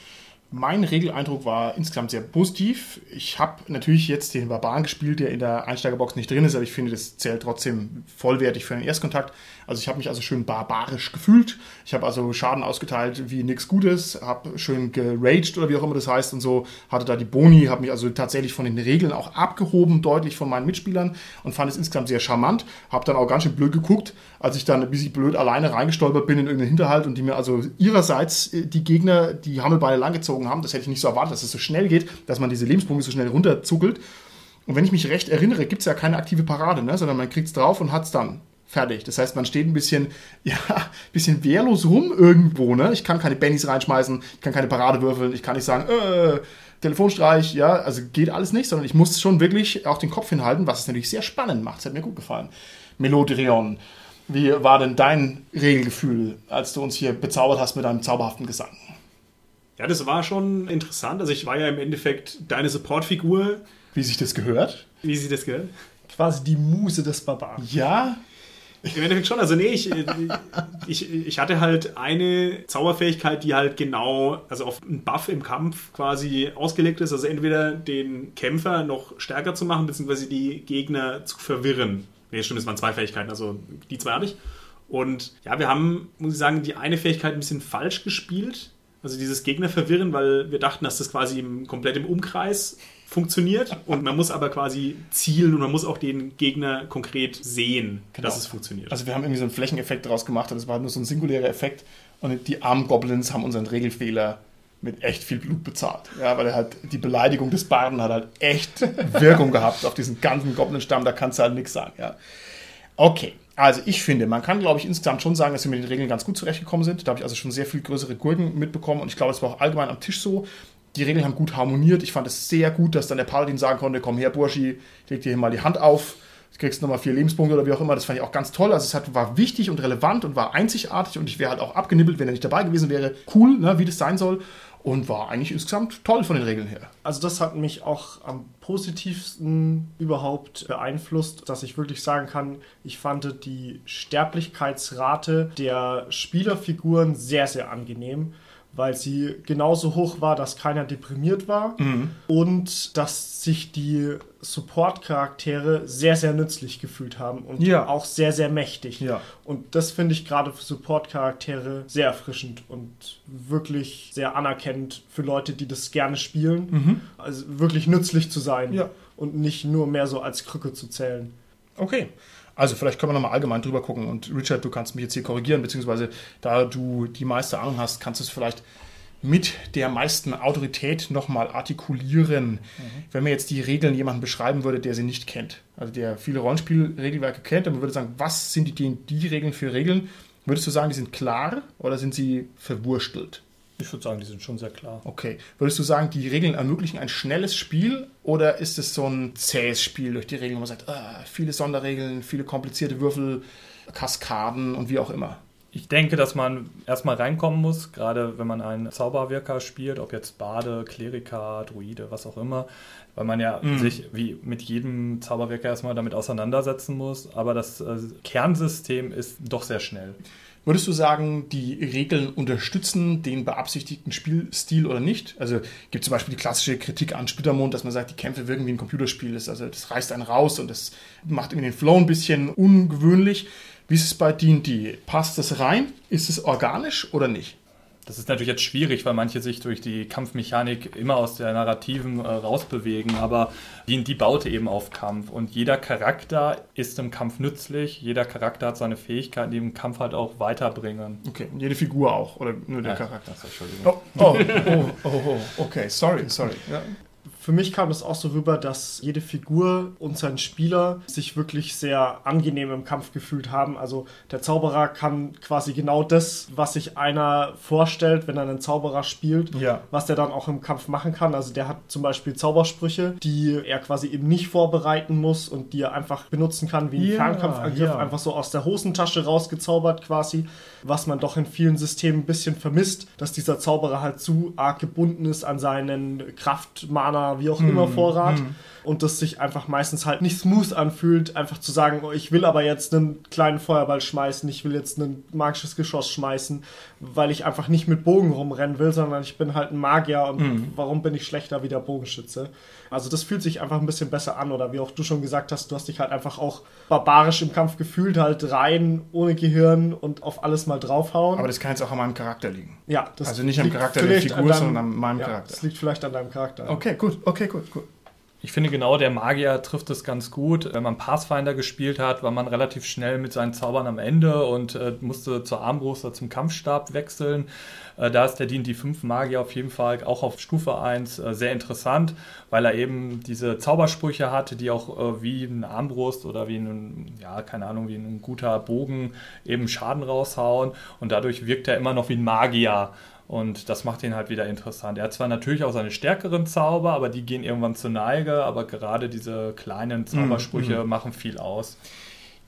Mein Regeleindruck war insgesamt sehr positiv. Ich habe natürlich jetzt den Barbaren gespielt, der in der Einsteigerbox nicht drin ist, aber ich finde, das zählt trotzdem vollwertig für einen Erstkontakt. Also ich habe mich also schön barbarisch gefühlt. Ich habe also Schaden ausgeteilt wie nichts Gutes, habe schön geraged oder wie auch immer das heißt und so, hatte da die Boni, habe mich also tatsächlich von den Regeln auch abgehoben, deutlich von meinen Mitspielern und fand es insgesamt sehr charmant. Habe dann auch ganz schön blöd geguckt, als ich dann ein bisschen blöd alleine reingestolpert bin in irgendeinen Hinterhalt und die mir also ihrerseits äh, die Gegner die Hammelbeine langgezogen haben. Das hätte ich nicht so erwartet, dass es so schnell geht, dass man diese Lebenspunkte so schnell runterzuckelt. Und wenn ich mich recht erinnere, gibt es ja keine aktive Parade, ne? sondern man kriegt es drauf und hat es dann. Fertig. Das heißt, man steht ein bisschen, ja, bisschen wehrlos rum irgendwo. Ne? Ich kann keine Bennys reinschmeißen, ich kann keine Parade würfeln, ich kann nicht sagen, äh, Telefonstreich, ja, also geht alles nicht, sondern ich muss schon wirklich auch den Kopf hinhalten, was es natürlich sehr spannend macht. Das hat mir gut gefallen. Melodrion, wie war denn dein Regelgefühl, als du uns hier bezaubert hast mit deinem zauberhaften Gesang? Ja, das war schon interessant. Also ich war ja im Endeffekt deine Supportfigur. Wie sich das gehört? Wie sich das gehört? Quasi die Muse des Barbaren. Ja, im Endeffekt schon. Also nee, ich, ich, ich hatte halt eine Zauberfähigkeit, die halt genau, also auf einen Buff im Kampf quasi ausgelegt ist. Also entweder den Kämpfer noch stärker zu machen, beziehungsweise die Gegner zu verwirren. Nee, stimmt, es waren zwei Fähigkeiten, also die zwei hatte ich. Und ja, wir haben, muss ich sagen, die eine Fähigkeit ein bisschen falsch gespielt. Also dieses Gegner verwirren, weil wir dachten, dass das quasi im, komplett im Umkreis funktioniert und man muss aber quasi zielen und man muss auch den Gegner konkret sehen, genau. dass es funktioniert. Also wir haben irgendwie so einen Flächeneffekt daraus gemacht und es war halt nur so ein singulärer Effekt und die armen Goblins haben unseren Regelfehler mit echt viel Blut bezahlt. Ja, weil er halt die Beleidigung des Barden hat halt echt Wirkung gehabt auf diesen ganzen Goblin-Stamm, da kannst du halt nichts sagen. Ja. Okay, also ich finde, man kann, glaube ich, insgesamt schon sagen, dass wir mit den Regeln ganz gut zurechtgekommen sind. Da habe ich also schon sehr viel größere Gurken mitbekommen und ich glaube, es war auch allgemein am Tisch so, die Regeln haben gut harmoniert. Ich fand es sehr gut, dass dann der Paladin sagen konnte, komm her, Burschi, leg dir hier mal die Hand auf, du kriegst nochmal vier Lebenspunkte oder wie auch immer. Das fand ich auch ganz toll. Also es hat, war wichtig und relevant und war einzigartig und ich wäre halt auch abgenibbelt, wenn er nicht dabei gewesen wäre. Cool, ne, wie das sein soll. Und war eigentlich insgesamt toll von den Regeln her. Also das hat mich auch am positivsten überhaupt beeinflusst, dass ich wirklich sagen kann, ich fand die Sterblichkeitsrate der Spielerfiguren sehr, sehr angenehm weil sie genauso hoch war, dass keiner deprimiert war mhm. und dass sich die Support-Charaktere sehr, sehr nützlich gefühlt haben und ja. auch sehr, sehr mächtig. Ja. Und das finde ich gerade für Support-Charaktere sehr erfrischend und wirklich sehr anerkennend für Leute, die das gerne spielen. Mhm. Also wirklich nützlich zu sein ja. und nicht nur mehr so als Krücke zu zählen. Okay. Also vielleicht können wir nochmal allgemein drüber gucken und Richard, du kannst mich jetzt hier korrigieren, beziehungsweise da du die meiste Ahnung hast, kannst du es vielleicht mit der meisten Autorität nochmal artikulieren, mhm. wenn man jetzt die Regeln jemandem beschreiben würde, der sie nicht kennt. Also der viele Rollenspielregelwerke kennt man würde sagen, was sind die, die Regeln für Regeln? Würdest du sagen, die sind klar oder sind sie verwurstelt? Ich würde sagen, die sind schon sehr klar. Okay. Würdest du sagen, die Regeln ermöglichen ein schnelles Spiel oder ist es so ein zähes Spiel durch die Regeln, wo man sagt, ah, viele Sonderregeln, viele komplizierte Würfel, Kaskaden und wie auch immer? Ich denke, dass man erstmal reinkommen muss, gerade wenn man einen Zauberwirker spielt, ob jetzt Bade, Kleriker, Druide, was auch immer, weil man ja Mhm. sich wie mit jedem Zauberwirker erstmal damit auseinandersetzen muss. Aber das äh, Kernsystem ist doch sehr schnell. Würdest du sagen, die Regeln unterstützen den beabsichtigten Spielstil oder nicht? Also gibt zum Beispiel die klassische Kritik an Splittermond, dass man sagt, die Kämpfe wirken wie ein Computerspiel. Das, also das reißt einen raus und das macht irgendwie den Flow ein bisschen ungewöhnlich. Wie ist es bei D&D? Passt das rein? Ist es organisch oder nicht? Das ist natürlich jetzt schwierig, weil manche sich durch die Kampfmechanik immer aus der Narrativen äh, rausbewegen, aber die, die baute eben auf Kampf und jeder Charakter ist im Kampf nützlich, jeder Charakter hat seine Fähigkeiten, die im Kampf halt auch weiterbringen. Okay, und jede Figur auch oder nur der Ja, Charakter? das- Entschuldigung. Oh, oh, oh, oh, oh, okay, sorry, sorry. Ja. Für mich kam das auch so rüber, dass jede Figur und sein Spieler sich wirklich sehr angenehm im Kampf gefühlt haben. Also der Zauberer kann quasi genau das, was sich einer vorstellt, wenn er einen Zauberer spielt, Ja. was der dann auch im Kampf machen kann. Also der hat zum Beispiel Zaubersprüche, die er quasi eben nicht vorbereiten muss und die er einfach benutzen kann wie ein Ja, Fernkampfangriff, ja. einfach so aus der Hosentasche rausgezaubert quasi, was man doch in vielen Systemen ein bisschen vermisst, dass dieser Zauberer halt zu arg gebunden ist an seinen Kraft, Mana, wie auch Hm, immer Vorrat und das sich einfach meistens halt nicht smooth anfühlt, einfach zu sagen, oh, ich will aber jetzt einen kleinen Feuerball schmeißen, ich will jetzt ein magisches Geschoss schmeißen, weil ich einfach nicht mit Bogen rumrennen will, sondern ich bin halt ein Magier und Hm. warum bin ich schlechter wie der Bogenschütze? Also das fühlt sich einfach ein bisschen besser an oder wie auch du schon gesagt hast, du hast dich halt einfach auch barbarisch im Kampf gefühlt, halt rein, ohne Gehirn und auf alles mal draufhauen. Aber das kann jetzt auch an meinem Charakter liegen. ja, das also nicht am Charakter der Figur, an sondern an meinem ja, Charakter. Das liegt vielleicht an deinem Charakter. Okay, gut, okay, gut, gut. Ich finde genau, der Magier trifft es ganz gut. Wenn man Pathfinder gespielt hat, war man relativ schnell mit seinen Zaubern am Ende und äh, musste zur Armbrust oder zum Kampfstab wechseln. Äh, da ist der D&D 5 Magier auf jeden Fall auch auf Stufe 1 äh, sehr interessant, weil er eben diese Zaubersprüche hatte, die auch äh, wie eine Armbrust oder wie ein, ja, keine Ahnung, wie ein guter Bogen eben Schaden raushauen und dadurch wirkt er immer noch wie ein Magier. Und das macht ihn halt wieder interessant. Er hat zwar natürlich auch seine stärkeren Zauber, aber die gehen irgendwann zur Neige. Aber gerade diese kleinen Zaubersprüche machen viel aus.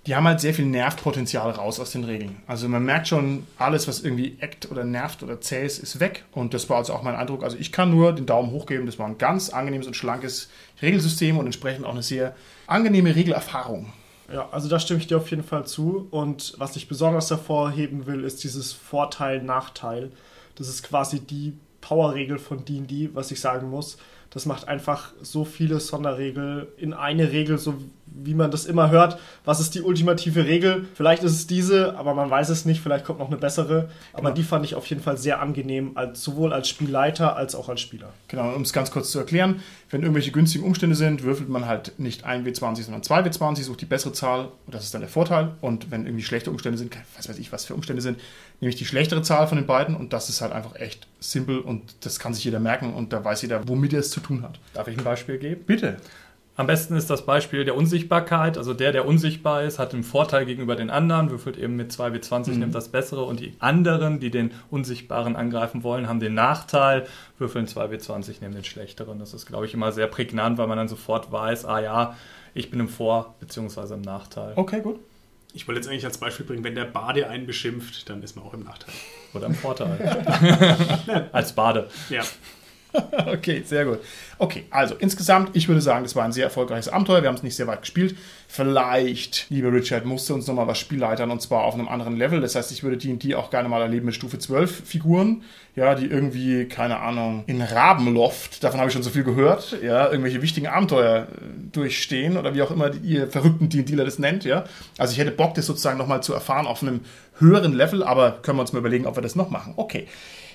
Die haben halt sehr viel Nervpotenzial raus aus den Regeln. Also man merkt schon, alles, was irgendwie eckt oder nervt oder zäh ist, ist weg. Und das war also auch mein Eindruck. Also ich kann nur den Daumen hoch geben. Das war ein ganz angenehmes und schlankes Regelsystem und entsprechend auch eine sehr angenehme Regelerfahrung. Ja, also da stimme ich dir auf jeden Fall zu. Und was ich besonders hervorheben will, ist dieses Vorteil-Nachteil. Das ist quasi die Powerregel von D&D, was ich sagen muss. Das macht einfach so viele Sonderregel in eine Regel, so wie man das immer hört. Was ist die ultimative Regel? Vielleicht ist es diese, aber man weiß es nicht. Vielleicht kommt noch eine bessere. Aber Genau. die fand ich auf jeden Fall sehr angenehm, als, sowohl als Spielleiter als auch als Spieler. Genau, um es ganz kurz zu erklären, wenn irgendwelche günstigen Umstände sind, würfelt man halt nicht 1W20, sondern 2W20, sucht die bessere Zahl und das ist dann der Vorteil. Und wenn irgendwie schlechte Umstände sind, was weiß ich, was für Umstände sind, nehme ich die schlechtere Zahl von den beiden und das ist halt einfach echt simpel und das kann sich jeder merken und da weiß jeder, womit er es zu tun hat. Darf ich ein Beispiel geben? Bitte. Am besten ist das Beispiel der Unsichtbarkeit. Also der, der unsichtbar ist, hat den Vorteil gegenüber den anderen, würfelt eben mit 2W20, nimmt das Bessere. Und die anderen, die den Unsichtbaren angreifen wollen, haben den Nachteil, würfeln 2W20, nehmen den Schlechteren. Das ist, glaube ich, immer sehr prägnant, weil man dann sofort weiß, ah ja, ich bin im Vor- bzw. im Nachteil. Okay, gut. Ich wollte jetzt eigentlich als Beispiel bringen, wenn der Bade einen beschimpft, dann ist man auch im Nachteil. Oder im Vorteil. Als Bade. Ja. Okay, sehr gut. Okay, also insgesamt, ich würde sagen, das war ein sehr erfolgreiches Abenteuer. Wir haben es nicht sehr weit gespielt. Vielleicht, liebe Richard, musst du uns nochmal was spielleitern und zwar auf einem anderen Level. Das heißt, ich würde D&D auch gerne mal erleben mit Stufe 12 Figuren, ja, die irgendwie, keine Ahnung, in Rabenloft, davon habe ich schon so viel gehört, ja, irgendwelche wichtigen Abenteuer äh, durchstehen oder wie auch immer ihr verrückten D&Dealer das nennt, ja. Also ich hätte Bock, das sozusagen nochmal zu erfahren auf einem höheren Level, aber können wir uns mal überlegen, ob wir das noch machen. Okay.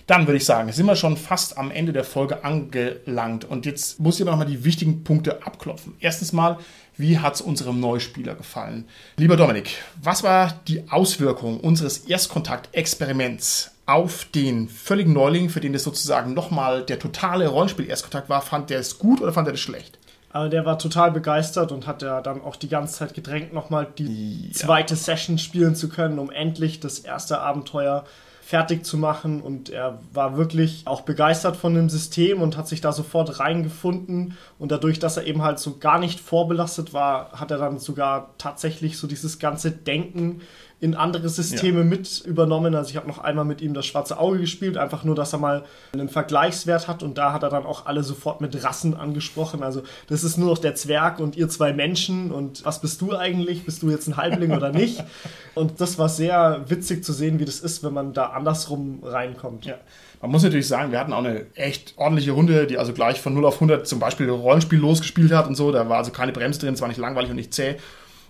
Dann würde ich sagen, sind wir schon fast am Ende der Folge angelangt. Und jetzt muss ich aber nochmal die wichtigen Punkte abklopfen. Erstens mal, wie hat es unserem Neuspieler gefallen? Lieber Dominik, was war die Auswirkung unseres Erstkontakt-Experiments auf den völligen Neuling, für den das sozusagen nochmal der totale Rollenspiel-Erstkontakt war? Fand der es gut oder fand er das schlecht? Aber der war total begeistert und hat ja dann auch die ganze Zeit gedrängt, nochmal die Ja. zweite Session spielen zu können, um endlich das erste Abenteuer fertig zu machen und er war wirklich auch begeistert von dem System und hat sich da sofort reingefunden und dadurch, dass er eben halt so gar nicht vorbelastet war, hat er dann sogar tatsächlich so dieses ganze Denken in andere Systeme ja. mit übernommen. Also ich habe noch einmal mit ihm das schwarze Auge gespielt, einfach nur, dass er mal einen Vergleichswert hat und da hat er dann auch alle sofort mit Rassen angesprochen. Also das ist nur noch der Zwerg und ihr zwei Menschen und was bist du eigentlich? Bist du jetzt ein Halbling oder nicht? Und das war sehr witzig zu sehen, wie das ist, wenn man da andersrum reinkommt. Ja. Man muss natürlich sagen, wir hatten auch eine echt ordentliche Runde, die also gleich von 0 auf 100 zum Beispiel Rollenspiel losgespielt hat und so. Da war also keine Bremse drin, es war nicht langweilig und nicht zäh.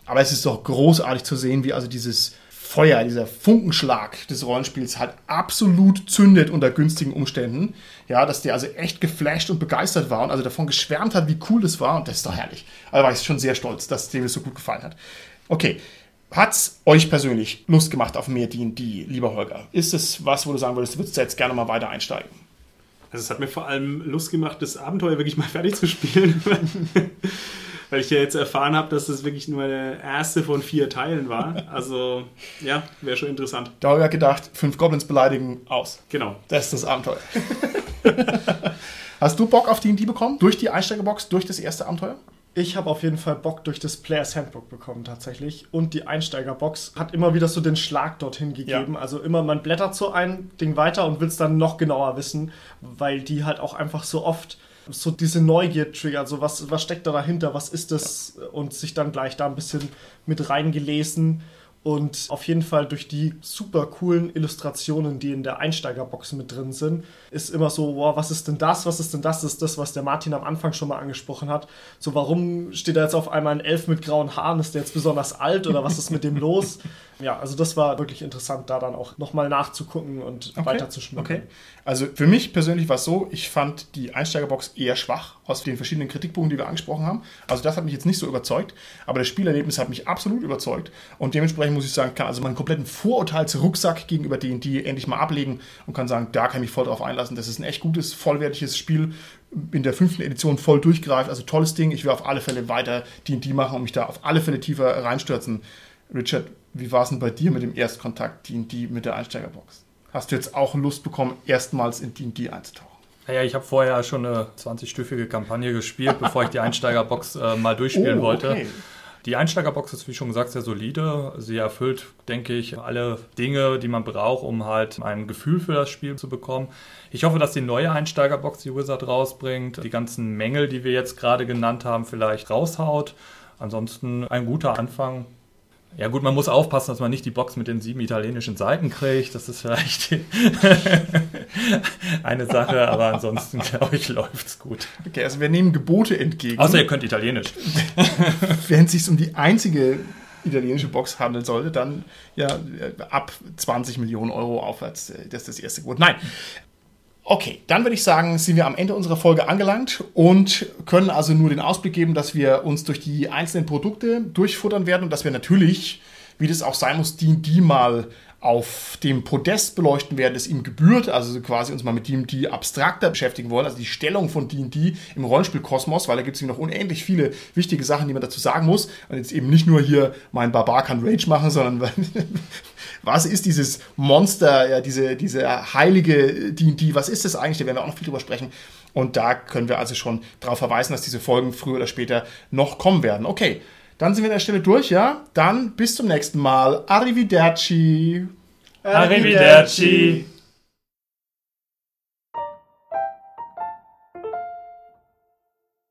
Aber es ist doch großartig zu sehen, wie also dieses Feuer, dieser Funkenschlag des Rollenspiels halt absolut zündet unter günstigen Umständen. Ja, dass der also echt geflasht und begeistert war und also davon geschwärmt hat, wie cool das war. Und das ist doch herrlich. Also war ich schon sehr stolz, dass dem das so gut gefallen hat. Okay. Hat's euch persönlich Lust gemacht auf mehr D&D, lieber Holger? Ist es was, wo du sagen würdest, du würdest jetzt gerne mal weiter einsteigen? Also es hat mir vor allem Lust gemacht, das Abenteuer wirklich mal fertig zu spielen. weil ich ja jetzt erfahren habe, dass das wirklich nur der erste von vier Teilen war. Also, ja, wäre schon interessant. Da habe ich gedacht, fünf Goblins beleidigen, aus. Genau. Das ist das Abenteuer. Hast du Bock auf D&D bekommen? Durch die Einsteigerbox, durch das erste Abenteuer? Ich habe auf jeden Fall Bock durch das Players Handbook bekommen tatsächlich. Und die Einsteigerbox hat immer wieder so den Schlag dorthin gegeben. Ja. Also immer, man blättert so ein Ding weiter und will es dann noch genauer wissen, weil die halt auch einfach so oft so diese Neugier triggert, so was, was steckt da dahinter, was ist das ja. und sich dann gleich da ein bisschen mit reingelesen und auf jeden Fall durch die super coolen Illustrationen, die in der Einsteigerbox mit drin sind, ist immer so, wow, was ist denn das? Was ist denn das? Das ist das, was der Martin am Anfang schon mal angesprochen hat. So, warum steht da jetzt auf einmal ein Elf mit grauen Haaren? Ist der jetzt besonders alt oder was ist mit dem los? Ja, also das war wirklich interessant, da dann auch nochmal nachzugucken und okay. weiter zu Okay. Also für mich persönlich war es so, ich fand die Einsteigerbox eher schwach aus den verschiedenen Kritikpunkten, die wir angesprochen haben. Also das hat mich jetzt nicht so überzeugt, aber das Spielerlebnis hat mich absolut überzeugt und dementsprechend muss ich sagen, kann also meinen kompletten Vorurteilsrucksack gegenüber D&D endlich mal ablegen und kann sagen, da kann ich mich voll drauf einlassen. Das ist ein echt gutes, vollwertiges Spiel in der fünften Edition voll durchgreift. Also tolles Ding. Ich will auf alle Fälle weiter D&D machen und mich da auf alle Fälle tiefer reinstürzen. Richard, wie war es denn bei dir mit dem Erstkontakt D&D mit der Einsteigerbox? Hast du jetzt auch Lust bekommen, erstmals in D&D einzutauchen? Naja, ich habe vorher schon eine 20-stüffige Kampagne gespielt, bevor ich die Einsteigerbox äh, mal durchspielen oh, okay. wollte. Die Einsteigerbox ist, wie schon gesagt, sehr solide. Sie erfüllt, denke ich, alle Dinge, die man braucht, um halt ein Gefühl für das Spiel zu bekommen. Ich hoffe, dass die neue Einsteigerbox, die Wizard rausbringt, die ganzen Mängel, die wir jetzt gerade genannt haben, vielleicht raushaut. Ansonsten ein guter Anfang. Ja gut, man muss aufpassen, dass man nicht die Box mit den sieben italienischen Seiten kriegt. Das ist vielleicht eine Sache, aber ansonsten glaube ich, läuft es gut. Okay, also wir nehmen Gebote entgegen. Außer ihr könnt Italienisch. Wenn es sich um die einzige italienische Box handeln sollte, dann ja ab 20 Millionen Euro aufwärts, äh, das ist das erste Gebot. Nein, Okay, dann würde ich sagen, sind wir am Ende unserer Folge angelangt und können also nur den Ausblick geben, dass wir uns durch die einzelnen Produkte durchfuttern werden und dass wir natürlich, wie das auch sein muss, die mal auf dem Podest beleuchten werden, das ihm gebührt, also quasi uns mal mit D&D abstrakter beschäftigen wollen, also die Stellung von D&D im Rollenspielkosmos, weil da gibt es noch unendlich viele wichtige Sachen, die man dazu sagen muss. Und jetzt eben nicht nur hier mein Barbar kann Rage machen, sondern was ist dieses Monster, ja, diese, diese heilige D&D, was ist das eigentlich, da werden wir auch noch viel drüber sprechen und da können wir also schon darauf verweisen, dass diese Folgen früher oder später noch kommen werden. Okay, dann sind wir an der Stelle durch, ja? Dann bis zum nächsten Mal. Arrivederci. Arrivederci.